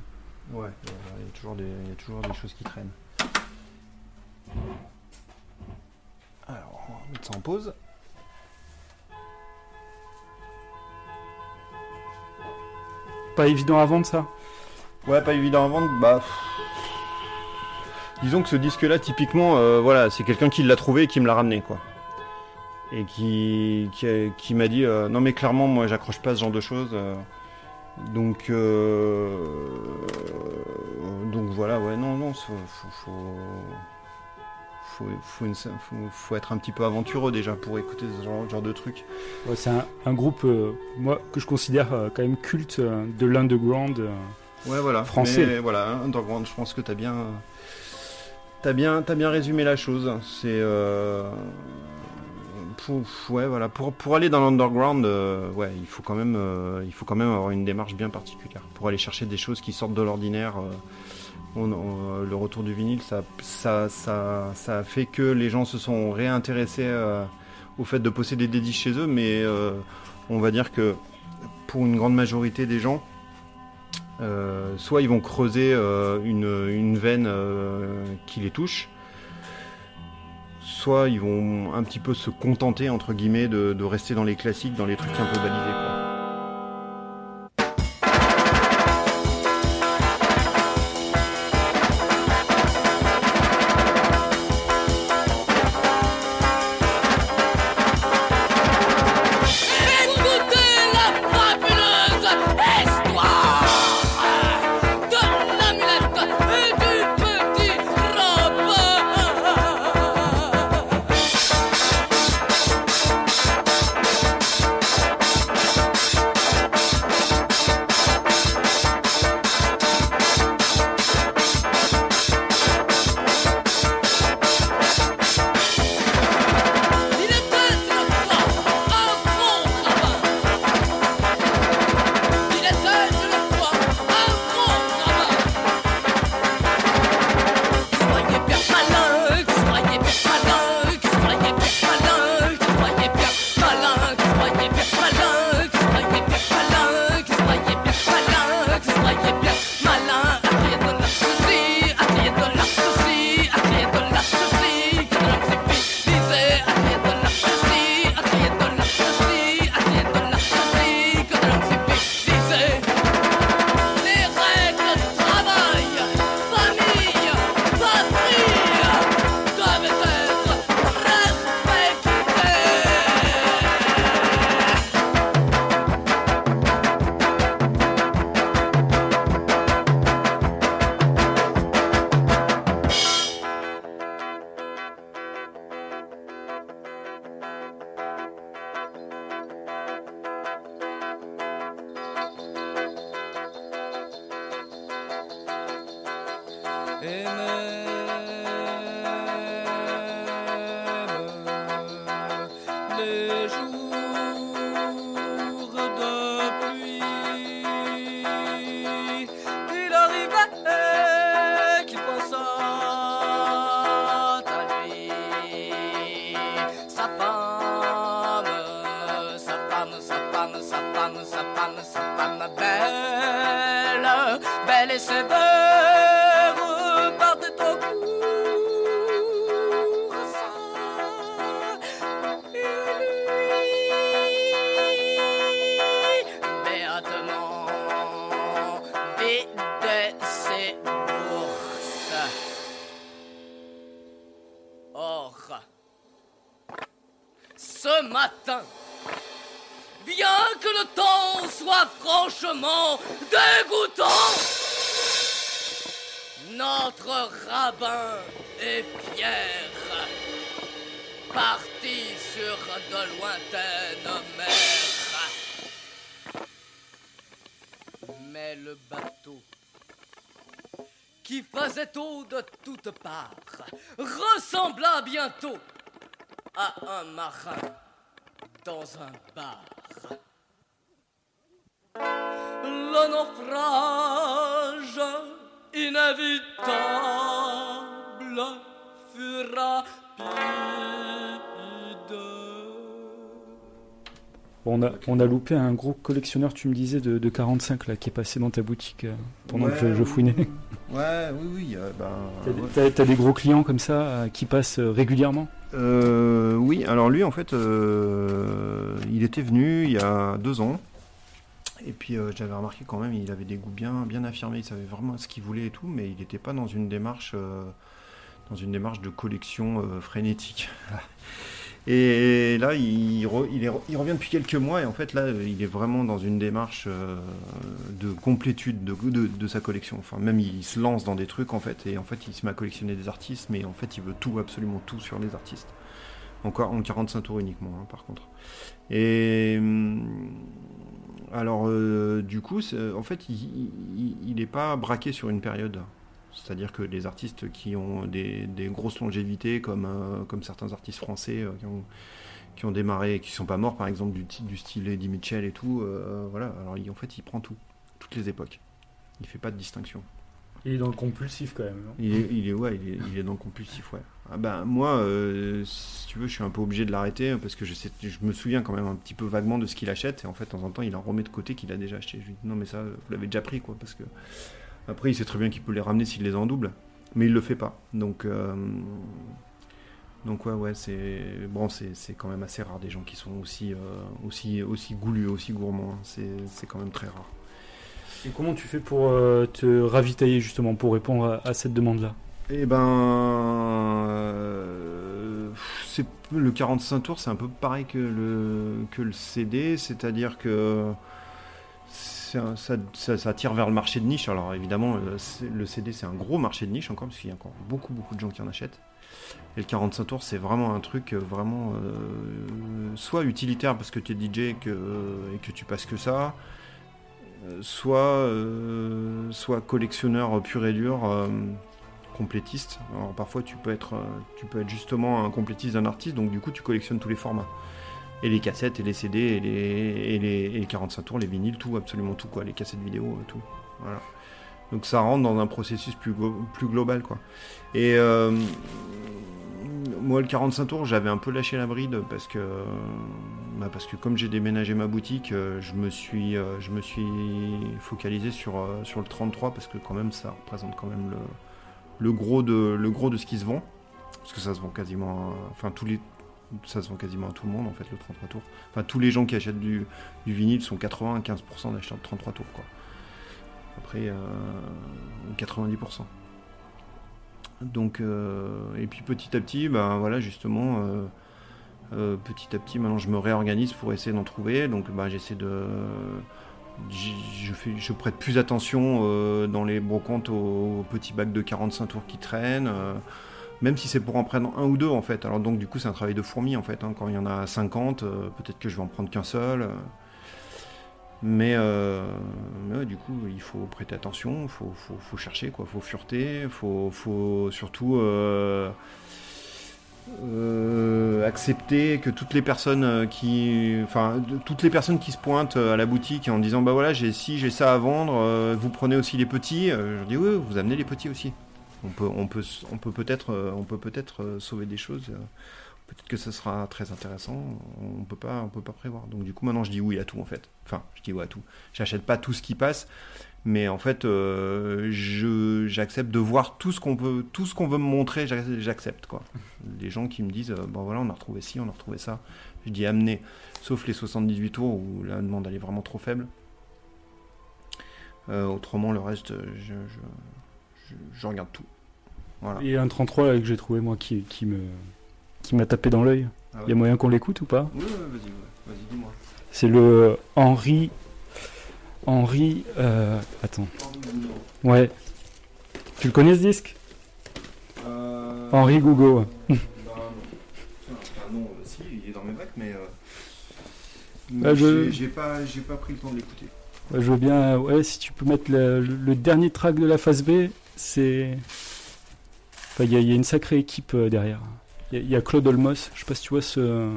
Ouais, il y a toujours des, il y a toujours des choses qui traînent. Alors, on va mettre ça en pause. Pas évident à vendre ça Ouais, pas évident à vendre. Bah, disons que ce disque-là, typiquement, euh, voilà, c'est quelqu'un qui l'a trouvé et qui me l'a ramené, quoi. Et qui, qui, m'a dit, euh, non mais clairement, moi, j'accroche pas à ce genre de choses. euh, donc, euh, donc voilà, ouais, non, non, faut, faut, faut, faut, faut une- faut- faut être un petit peu aventureux déjà pour écouter ce genre, genre de truc. Ouais, C'est un, un groupe, euh, moi, que je considère quand même culte de l'underground Ouais, voilà. français. Mais voilà, Underground, je pense que t'as bien, t'as bien, t'as bien résumé la chose. C'est, euh, pour, ouais, voilà, pour, pour aller dans l'underground, euh, ouais, il faut quand même, euh, il faut quand même avoir une démarche bien particulière pour aller chercher des choses qui sortent de l'ordinaire. euh, le retour du vinyle, ça, ça, ça, a fait que les gens se sont réintéressés au fait de posséder des disques chez eux, mais on va dire que pour une grande majorité des gens, soit ils vont creuser une, une veine qui les touche, soit ils vont un petit peu se contenter entre guillemets de, de rester dans les classiques, dans les trucs un peu balisés. Le naufrage inévitable fut rapide. Bon, on, a, on a loupé un gros collectionneur, tu me disais, de, de 45 là, qui est passé dans ta boutique euh, pendant Ouais, que je, je fouinais. [laughs] Ouais, oui, oui. euh, ben, T'as des- ouais. T'as t'as des gros clients comme ça euh, qui passent régulièrement? Euh, oui, alors lui, en fait, euh, il était venu il y a deux ans. Et puis euh, j'avais remarqué quand même, il avait des goûts bien, bien affirmés, il savait vraiment ce qu'il voulait et tout, mais il n'était pas dans une démarche, euh, dans une démarche de collection euh, frénétique. [laughs] Et là, il, il, revient depuis quelques mois et en fait là, il est vraiment dans une démarche de complétude de, de, de sa collection. Enfin, même il se lance dans des trucs en fait et en fait il se met à collectionner des artistes, mais en fait il veut tout, absolument tout sur les artistes. Encore en 45 tours uniquement, hein, par contre. Et hum, alors, euh, du coup, c'est- en fait, il n'est pas braqué sur une période. C'est-à-dire que les artistes qui ont des, grosses longévités, comme, euh, comme certains artistes français euh, qui, ont, qui ont démarré et qui ne sont pas morts, par exemple, du, du style Eddie Mitchell et tout, euh, voilà. Alors, il- en fait, il prend tout, toutes les époques. Il fait pas de distinction. Il est dans le compulsif quand même. Il est, ouais, il est, dans le compulsif, ouais. Ah ben, moi, euh, si tu veux, je suis un peu obligé de l'arrêter parce que je, me souviens quand même un petit peu vaguement de ce qu'il achète et en fait, de temps en temps, il en remet de côté qu'il a déjà acheté. Je lui dis non, mais ça, vous l'avez déjà pris, quoi, parce que après, il sait très bien qu'il peut les ramener s'il les en double, mais il le fait pas. Donc, euh, donc ouais, ouais, c'est bon, c'est quand même assez rare des gens qui sont aussi, euh, aussi, aussi goulus, aussi gourmands. hein. C'est quand même très rare. Et comment tu fais pour euh, te ravitailler justement, pour répondre à, cette demande-là? Eh ben, euh, c'est le 45 tours, c'est un peu pareil que le que le CD, c'est-à-dire que ça, tire vers le marché de niche. Alors évidemment, le CD c'est un gros marché de niche encore parce qu'il y a encore beaucoup beaucoup de gens qui en achètent. Et le 45 tours, c'est vraiment un truc euh, vraiment soit utilitaire parce que tu es DJ et que, tu passes que ça, soit, euh, soit collectionneur pur et dur, euh, complétiste. Alors parfois tu peux, être, euh, tu peux être justement un complétiste d'un artiste, donc du coup tu collectionnes tous les formats. Et les cassettes, et les CD, et les, et les, et les 45 tours, les vinyles, tout, absolument tout, quoi. Les cassettes vidéo, tout. Voilà. Donc ça rentre dans un processus plus, plus global, quoi. Et moi, le 45 tours, j'avais un peu lâché la bride parce que, bah, parce que comme j'ai déménagé ma boutique, euh, je me suis, euh, je me suis focalisé sur, euh, sur le 33 parce que quand même ça représente quand même le, le, gros, de, le gros de ce qui se vend. Parce que ça se vend quasiment, à- enfin tous les, ça se vend quasiment à tout le monde en fait le 33 tours. Enfin tous les gens qui achètent du, du vinyle sont 95% d'acheteurs de 33 tours quoi. Après euh, 90%. Donc, euh, et puis petit à petit, ben voilà, justement, euh, petit à petit, maintenant je me réorganise pour essayer d'en trouver. Donc, ben, j'essaie de. Je, fais, je prête plus attention euh, dans les brocantes aux, petits bacs de 45 tours qui traînent, euh, même si c'est pour en prendre un ou deux en fait. Alors, donc, du coup, c'est un travail de fourmi en fait. hein. Quand il y en a 50, euh, peut-être que je vais en prendre qu'un seul. Mais, du coup, il faut prêter attention, il faut, faut, faut chercher, quoi. faut fureter, faut, faut surtout euh, accepter que toutes les personnes euh, qui, enfin, toutes les personnes qui se pointent euh, à la boutique en disant bah voilà j'ai ci, j'ai ça à vendre, vous prenez aussi les petits. Je dis oui, vous amenez les petits aussi. On peut, on peut, on peut peut-être, on peut peut-être sauver des choses. Peut-être que ce sera très intéressant. On peut pas, on peut pas prévoir. Donc du coup maintenant je dis oui à tout en fait. Enfin je dis oui à tout. J'achète pas tout ce qui passe. Mais en fait, euh, je, j'accepte de voir tout ce qu'on peut, tout ce qu'on veut me montrer, j'ac- j'accepte quoi. Les gens qui me disent, euh, bon voilà, on a retrouvé ci, on a retrouvé ça. Je dis amener, sauf les 78 tours où la demande elle est vraiment trop faible. Euh, autrement, le reste, je, je, je, je regarde tout. Voilà. Il y a un 33 là, que j'ai trouvé moi qui, qui me qui m'a tapé dans l'œil. Ah Il y a moyen qu'on l'écoute ou pas? Oui, ouais, vas-y, ouais. vas-y, dis-moi. C'est le Henri. Henri. euh, attends. Ouais. Tu le connais ce disque Euh, Henri Gougo. bah, non. [laughs] Enfin, non, euh, si, il est dans mes bacs, mais, euh, mais Bah, je- j'ai, pas, j'ai pas pris le temps de l'écouter. Ouais, je veux bien. Ouais, si tu peux mettre le, le dernier track de la phase B, c'est. Enfin, il y, a- il y a une sacrée équipe derrière. Il y y, a Claude Olmos, je sais pas si tu vois ce,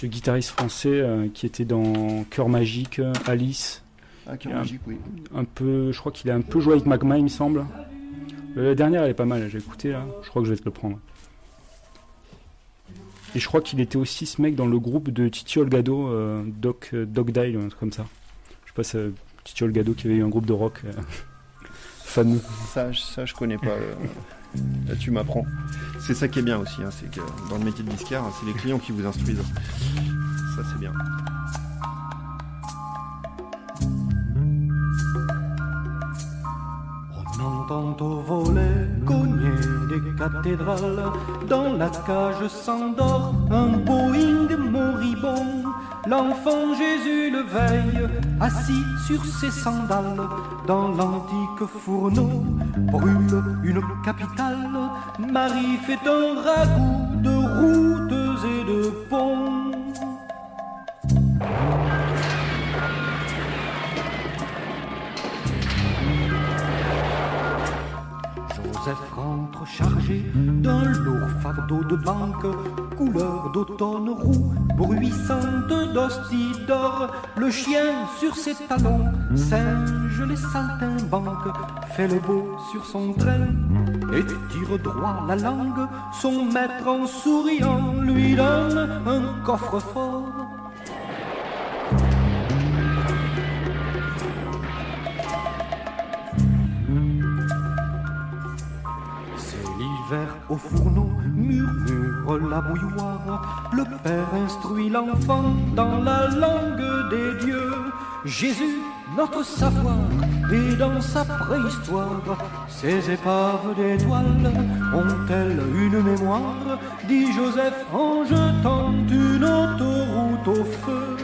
ce guitariste français euh, qui était dans Cœur Magique, Alice. Ah, Cœur est un- Magique, oui. Un peu, je crois qu'il a un peu joué avec Magma, il me semble. Euh, La dernière, elle est pas mal, j'ai écouté là. Je crois que je vais te le prendre. Et je crois qu'il était aussi ce mec dans le groupe de Titi Olgado, euh, Doc, euh, Doc Dyle, un truc comme ça. Je sais pas, c'est Titi Olgado qui avait eu un groupe de rock euh, [laughs] fameux. Ça, je connais pas. [laughs] Là, tu m'apprends. C'est ça qui est bien aussi, hein, c'est que dans le métier de disquaire, c'est les clients qui vous instruisent. Ça, c'est bien. On entend au volet cogner des cathédrales. Dans la cage s'endort un Boeing moribond. L'enfant Jésus le veille, assis sur ses sandales. Dans l'antique fourneau brûle une capitale. Marie fait un ragoût de routes et de ponts. Chargé d'un lourd fardeau de banque, couleur d'automne roux, bruissante d'hostie d'or. Le chien sur ses talons singe les saltimbanques, fait le beau sur son train et tire droit la langue. Son maître en souriant lui donne un coffre-fort. L'hiver au fourneau, murmure la bouilloire. Le père instruit l'enfant dans la langue des dieux. Jésus, notre savoir, et dans sa préhistoire, ces épaves d'étoiles ont-elles une mémoire? Dit Joseph en jetant une autoroute au feu.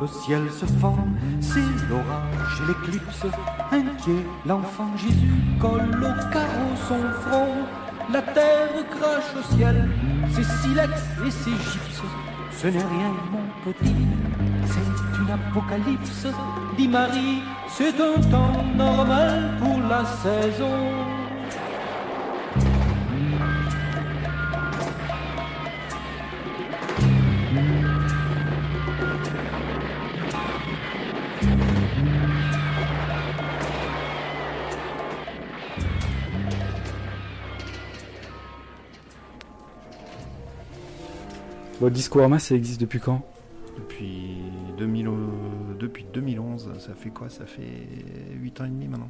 Le ciel se fend, c'est l'orage et l'éclipse. Inquiet, l'enfant Jésus colle au carreau son front. La terre crache au ciel, ses silex et ses gypses. Ce n'est rien, mon petit, c'est une apocalypse. Dit Marie, c'est un temps normal pour la saison. Bon, Discorama, ça existe depuis quand? Depuis, 2000, euh, depuis 2011, ça fait quoi? Ça fait 8 ans et demi maintenant.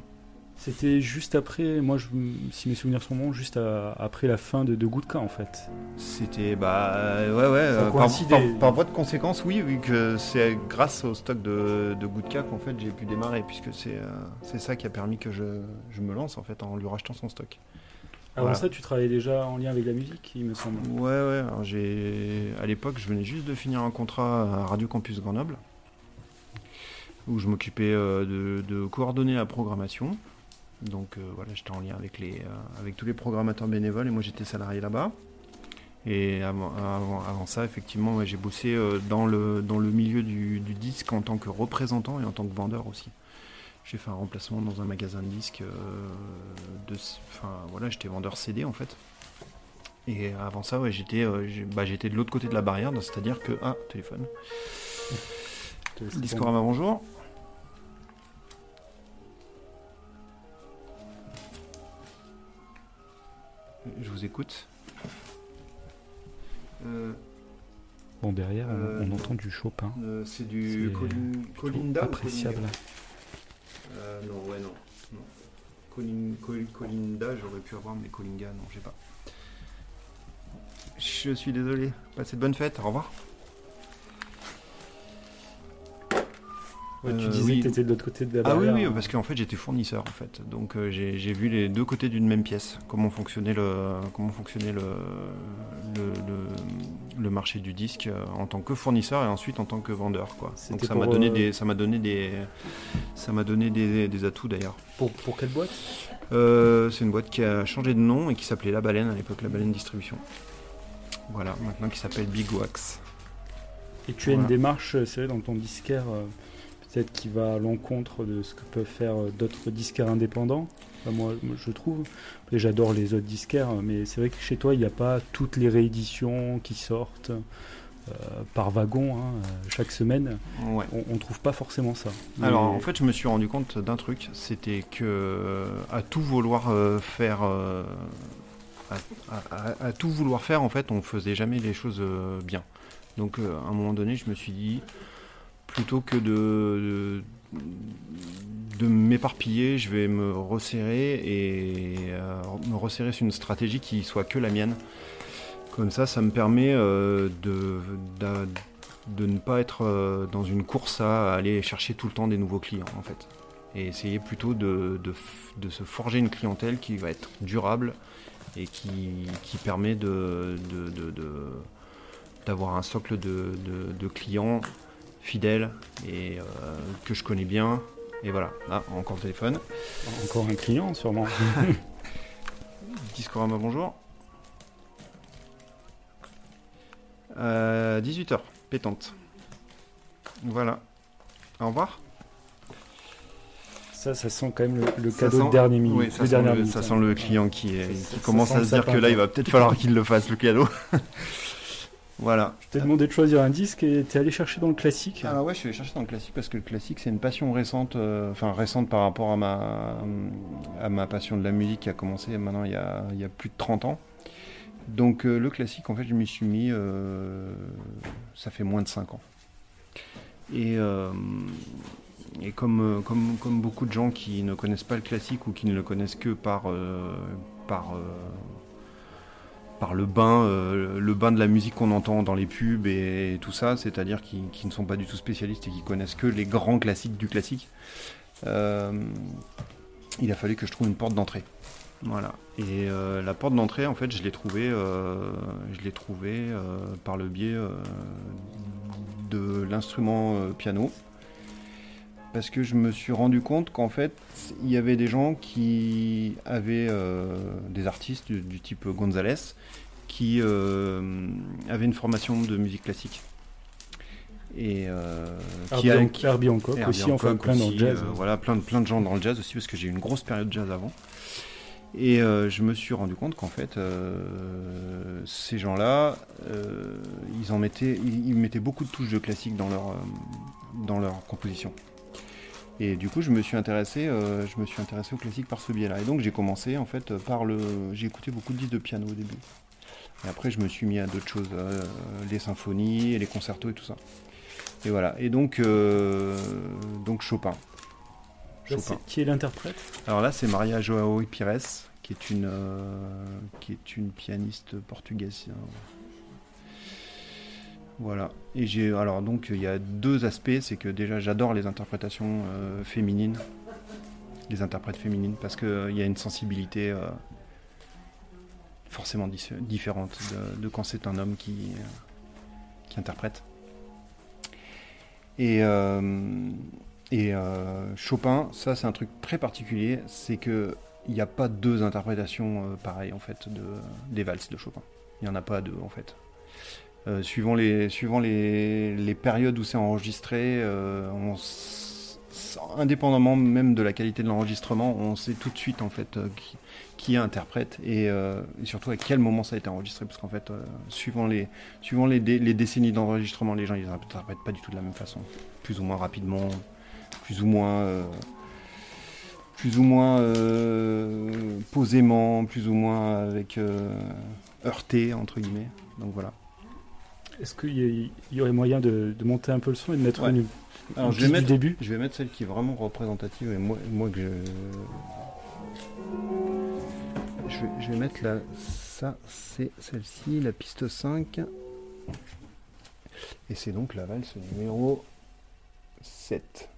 C'était juste après, moi, je, si mes souvenirs sont bons, juste à- après la fin de, de Goudka en fait. C'était bah euh, ouais ouais Ça euh, par, par- par voie de conséquence oui vu que c'est grâce au stock de, de Goodka qu'en fait j'ai pu démarrer puisque c'est euh, c'est ça qui a permis que je, je me lance en fait en lui rachetant son stock. Avant Voilà. ça, tu travaillais déjà en lien avec la musique, il me semble. Ouais ouais alors j'ai à l'époque je venais juste de finir un contrat à Radio Campus Grenoble où je m'occupais euh, de, de coordonner la programmation Donc euh, voilà, j'étais en lien avec, les, euh, avec tous les programmateurs bénévoles et moi j'étais salarié là-bas. Et avant, avant, avant ça, effectivement, ouais, j'ai bossé dans, le, dans le milieu du, du disque en tant que représentant et en tant que vendeur aussi. J'ai fait un remplacement dans un magasin de disques. euh, de, enfin voilà, j'étais vendeur CD en fait. Et avant ça, ouais, j'étais euh, bah, j'étais de l'autre côté de la barrière, c'est-à-dire que. Ah, téléphone. Discorama, bonjour. Je vous écoute. Euh, Bon, derrière, on, Euh, on entend du Chopin. euh, c'est du Colinda ou appréciable. Euh, non, ouais, non. non. Colin- Col- Colinda, j'aurais pu avoir, mais Colinga, non, j'ai pas. Je suis désolé. Passez de bonnes fêtes, au revoir. Ouais, tu Euh, disais oui. que tu étais de l'autre côté de la Ah oui, barrière. oui, hein. parce qu'en fait j'étais fournisseur en fait. Donc euh, j'ai j'ai vu les deux côtés d'une même pièce, comment fonctionnait le, comment fonctionnait le, le, le- le marché du disque euh, en tant que fournisseur et ensuite en tant que vendeur. Quoi. Donc ça m'a donné, des, ça m'a donné, des, ça m'a donné des, des atouts d'ailleurs. Pour, pour quelle boîte? Euh, C'est une boîte qui a changé de nom et qui s'appelait La Baleine à l'époque, La Baleine Distribution. Voilà, maintenant qui s'appelle Big Wax. Et tu as une démarche, c'est vrai, dans ton disquaire, peut-être qui va à l'encontre de ce que peuvent faire euh, d'autres disquaires indépendants. Enfin, moi, je trouve. Et j'adore les autres disquaires, mais c'est vrai que chez toi, il n'y a pas toutes les rééditions qui sortent euh, par wagon hein, euh, chaque semaine. Ouais. On, on trouve pas forcément ça. Alors en fait je me suis rendu compte d'un truc, c'était que euh, à tout vouloir euh, faire à, à- à- tout vouloir faire en fait on faisait jamais les choses bien. Donc à un moment donné je me suis dit plutôt que de, de, m'éparpiller, je vais me resserrer et euh, me resserrer sur une stratégie qui soit que la mienne. Comme ça, ça me permet euh, de, de ne pas être euh, dans une course à aller chercher tout le temps des nouveaux clients, en fait. Et essayer plutôt de, de se forger une clientèle qui va être durable et qui, qui permet d'avoir un socle de clients fidèles et euh, que je connais bien. Et voilà, ah, encore le téléphone. Encore un client, sûrement. [laughs] Discorama, bonjour. Euh, 18h, pétante. Voilà. Au revoir. Ça, ça sent quand même le, cadeau sent- de dernière minute. oui, ça, sent le, minute, ça hein. sent le client qui, est, qui commence à se dire que là, il va peut-être falloir qu'il le fasse, le cadeau. [laughs] voilà. Je t'ai demandé de choisir un disque et t'es allé chercher dans le classique. Alors ouais, je suis allé chercher dans le classique parce que le classique c'est une passion récente, euh, enfin récente par rapport à ma, à ma passion de la musique qui a commencé maintenant il y a, il y a plus de 30 ans. Donc euh, le classique en fait je m'y suis mis, euh, ça fait moins de 5 ans. Et, et comme, comme, comme beaucoup de gens qui ne connaissent pas le classique ou qui ne le connaissent que par, par, par le bain, euh, le bain de la musique qu'on entend dans les pubs et, tout ça, c'est-à-dire qui, ne sont pas du tout spécialistes et qui connaissent que les grands classiques du classique. euh, il a fallu que je trouve une porte d'entrée. Voilà. Et euh, la porte d'entrée, en fait, je l'ai trouvée, je l'ai trouvée par le biais de l'instrument piano. Parce que je me suis rendu compte qu'en fait, il y avait des gens qui avaient euh, des artistes du, du type Gonzalez qui euh, avaient une formation de musique classique. Et euh, Herbie a- Herbie Hancock aussi, enfin, plein dans le jazz. euh, voilà, plein de, plein de gens dans le jazz aussi, parce que j'ai eu une grosse période jazz avant. Et je me suis rendu compte qu'en fait, ces gens-là, ils en mettaient, ils, ils mettaient beaucoup de touches de classique dans leur, dans leur composition. Et du coup, je me suis intéressé, euh, je me suis intéressé au classique par ce biais-là. Et donc, j'ai commencé en fait par le, j'ai écouté beaucoup de disques de piano au début. Et après, je me suis mis à d'autres choses, euh, les symphonies, et les concertos et tout ça. Et voilà. Et donc, euh, donc Chopin. Là, qui est l'interprète? Alors là, c'est Maria Joao Pires, qui est une, euh, qui est une pianiste portugaise. Voilà. Et j'ai alors donc il y a deux aspects, c'est que déjà j'adore les interprétations euh, féminines, les interprètes féminines, parce que euh, y a une sensibilité euh, forcément différente de, quand c'est un homme qui qui interprète. Et, Et Chopin, ça c'est un truc très particulier, c'est que il n'y a pas deux interprétations pareilles en fait de, des valses de Chopin. Il n'y en a pas deux en fait. Euh, suivant les, suivant les, les périodes où c'est enregistré, euh, indépendamment même de la qualité de l'enregistrement, on sait tout de suite en fait euh, qui, qui interprète et, surtout à quel moment ça a été enregistré parce qu'en fait suivant les suivant les, les décennies d'enregistrement, les gens ils interprètent pas du tout de la même façon, plus ou moins rapidement, plus ou moins plus ou moins posément, plus ou moins avec heurté entre guillemets. Donc voilà. Est-ce qu'il y, aurait moyen de, de monter un peu le son et de mettre Ouais. une, Alors je vais mettre du début? Je vais mettre celle qui est vraiment représentative et moi, moi que je... je vais, je vais mettre la ça c'est celle-ci la piste 5 et c'est donc la valse numéro 7.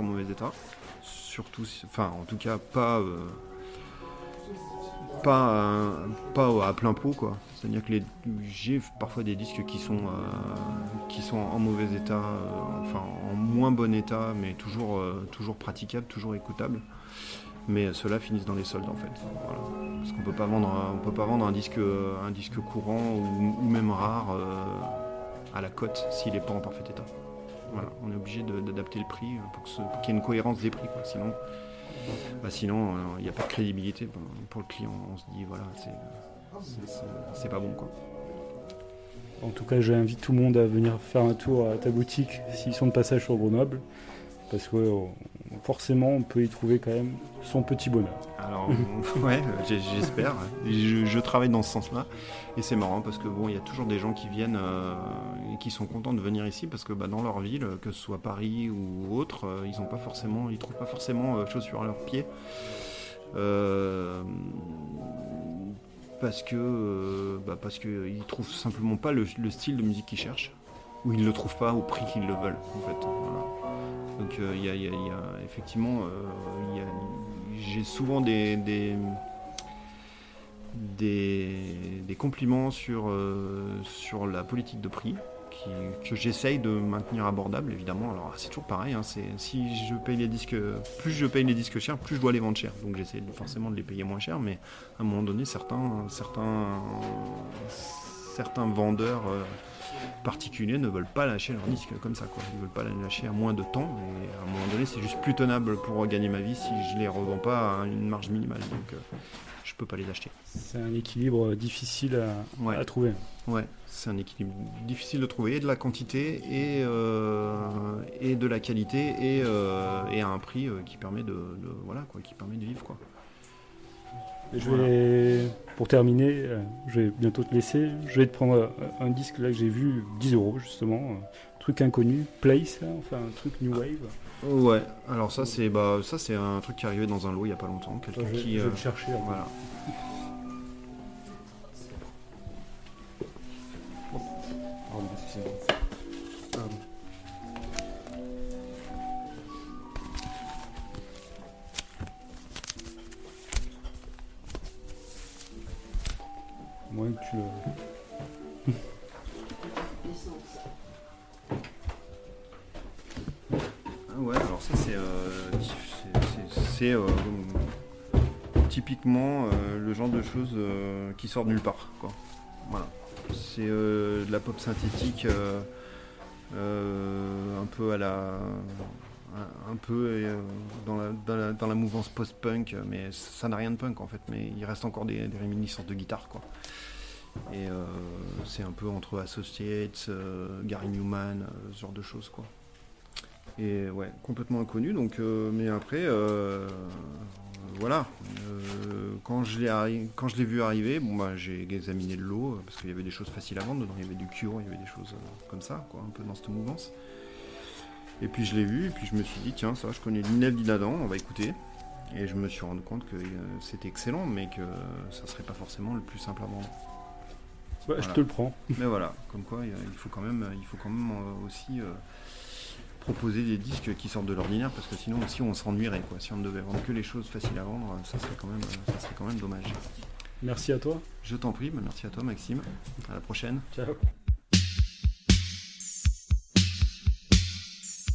En mauvais état. Surtout, enfin, en tout cas, pas, euh, pas, euh, pas à plein pot, quoi. C'est-à-dire que j'ai parfois des disques qui sont, euh, qui sont en mauvais état, euh, enfin, en moins bon état, mais toujours, euh, toujours praticables, toujours écoutables. Mais ceux-là finissent dans les soldes en fait. Voilà. Parce qu'on peut pas vendre, on peut pas vendre un disque, un disque courant ou, même rare euh, à la cote s'il n'est pas en parfait état. On est obligé d'adapter le prix ce- pour qu'il y ait une cohérence des prix. Sinon, bah, sinon euh, il n'y a pas de crédibilité pour, le client. On se dit voilà, c'est pas bon quoi. En tout cas, j'invite tout le monde à venir faire un tour à ta boutique s'ils sont de passage sur Grenoble. Parce que euh, forcément on peut y trouver quand même son petit bonheur. Alors, [laughs] ouais, j'espère. Je, travaille dans ce sens-là. Et c'est marrant parce que bon, il y a toujours des gens qui viennent euh, et qui sont contents de venir ici parce que bah, dans leur ville, que ce soit Paris ou autre, euh, ils ont pas forcément, ils trouvent pas forcément chaussures à leurs pieds. Parce que, bah, parce que euh, ils trouvent simplement pas le style de musique qu'ils cherchent ou ils le trouvent pas au prix qu'ils le veulent en fait. Donc euh, il y, y a- effectivement, euh, j'ai souvent des, des, des, compliments sur, euh, sur la politique de prix que j'essaye de maintenir abordable évidemment. Alors c'est toujours pareil, hein, c'est, si je paye les disques, plus je paye les disques chers, plus je dois les vendre cher. Donc j'essaie forcément de les payer moins cher, mais à un moment donné, certains, certains, certains vendeurs particuliers ne veulent pas lâcher leurs disques comme ça. Quoi. Ils veulent pas les lâcher à moins de temps. Et à un moment donné, c'est juste plus tenable pour gagner ma vie si je les revends pas à une marge minimale. Donc euh, je peux pas les acheter. C'est un équilibre difficile à, à trouver. Ouais, c'est un équilibre difficile de trouver, et de la quantité et, euh, et de la qualité et, euh, et à un prix euh, qui permet de, de- voilà quoi, qui permet de vivre quoi. Je vais, pour terminer, euh, je vais bientôt te laisser. Je vais te prendre euh, un disque là que j'ai vu, 10 euros justement, un truc inconnu, Place, là, enfin un truc New Wave. Ouais, alors ça c'est bah ça c'est un truc qui est arrivé dans un lot il y a pas longtemps, quelqu'un qui je vais euh, le chercher, fait. Voilà. Pardon. Ah ouais, alors ça c'est euh, euh, typiquement euh, le genre de choses qui sort de nulle part. C'est de la pop synthétique un peu à la un- peu dans, la, mouvance post-punk, mais ça n'a rien de punk en fait, mais il reste encore des, des réminiscences de guitare. Et euh, c'est un peu entre Associates, euh, Gary Newman, euh, ce genre de choses quoi. Et ouais, complètement inconnu. Donc, mais après, voilà. Quand je l'ai quand je vu arriver, bon bah j'ai examiné le lot euh, parce qu'il y avait des choses faciles à vendre dedans. Il y avait du Cure, il y avait des choses comme ça, quoi, un peu dans cette mouvance. Et puis je l'ai vu, et puis je me suis dit tiens ça, je connais l'Inel d'Inadan, on va écouter. Et je me suis rendu compte que c'était excellent, mais que ça serait pas forcément le plus simple à vendre. Bah, je te le prends. [laughs] Mais voilà, comme quoi il il faut quand même, il faut quand même euh, aussi euh, proposer des disques qui sortent de l'ordinaire parce que sinon aussi on s'ennuierait quoi. Si on ne devait vendre que les choses faciles à vendre, ça serait quand même, euh, ça serait quand même dommage. Merci à toi. Je t'en prie, bah, merci à toi Maxime. À la prochaine. Ciao.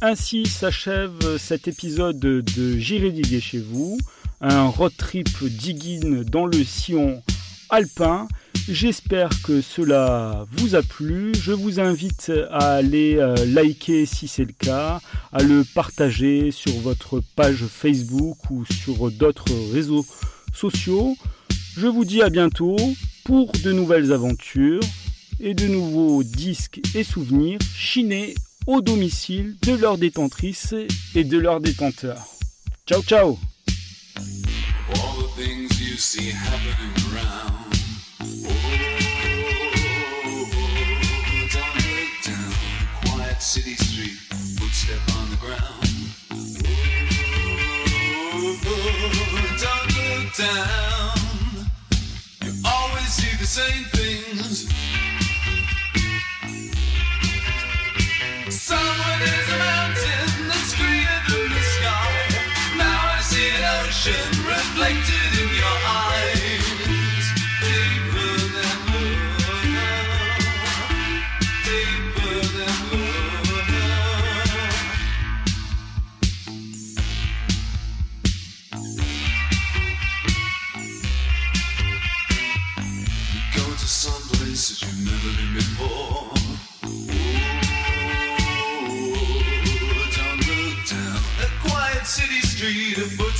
Ainsi s'achève cet épisode de J'irai diguer chez vous, un road trip digging dans le sillon alpin. J'espère que cela vous a plu. Je vous invite à aller euh, liker si c'est le cas, à le partager sur votre page Facebook ou sur d'autres réseaux sociaux. Je vous dis à bientôt pour de nouvelles aventures et de nouveaux disques et souvenirs chinés au domicile de leurs détentrices et de leurs détenteurs. Ciao ciao down. You always see the same things. Somewhere there's a mountain that's greener than the sky. Now I see an ocean reflected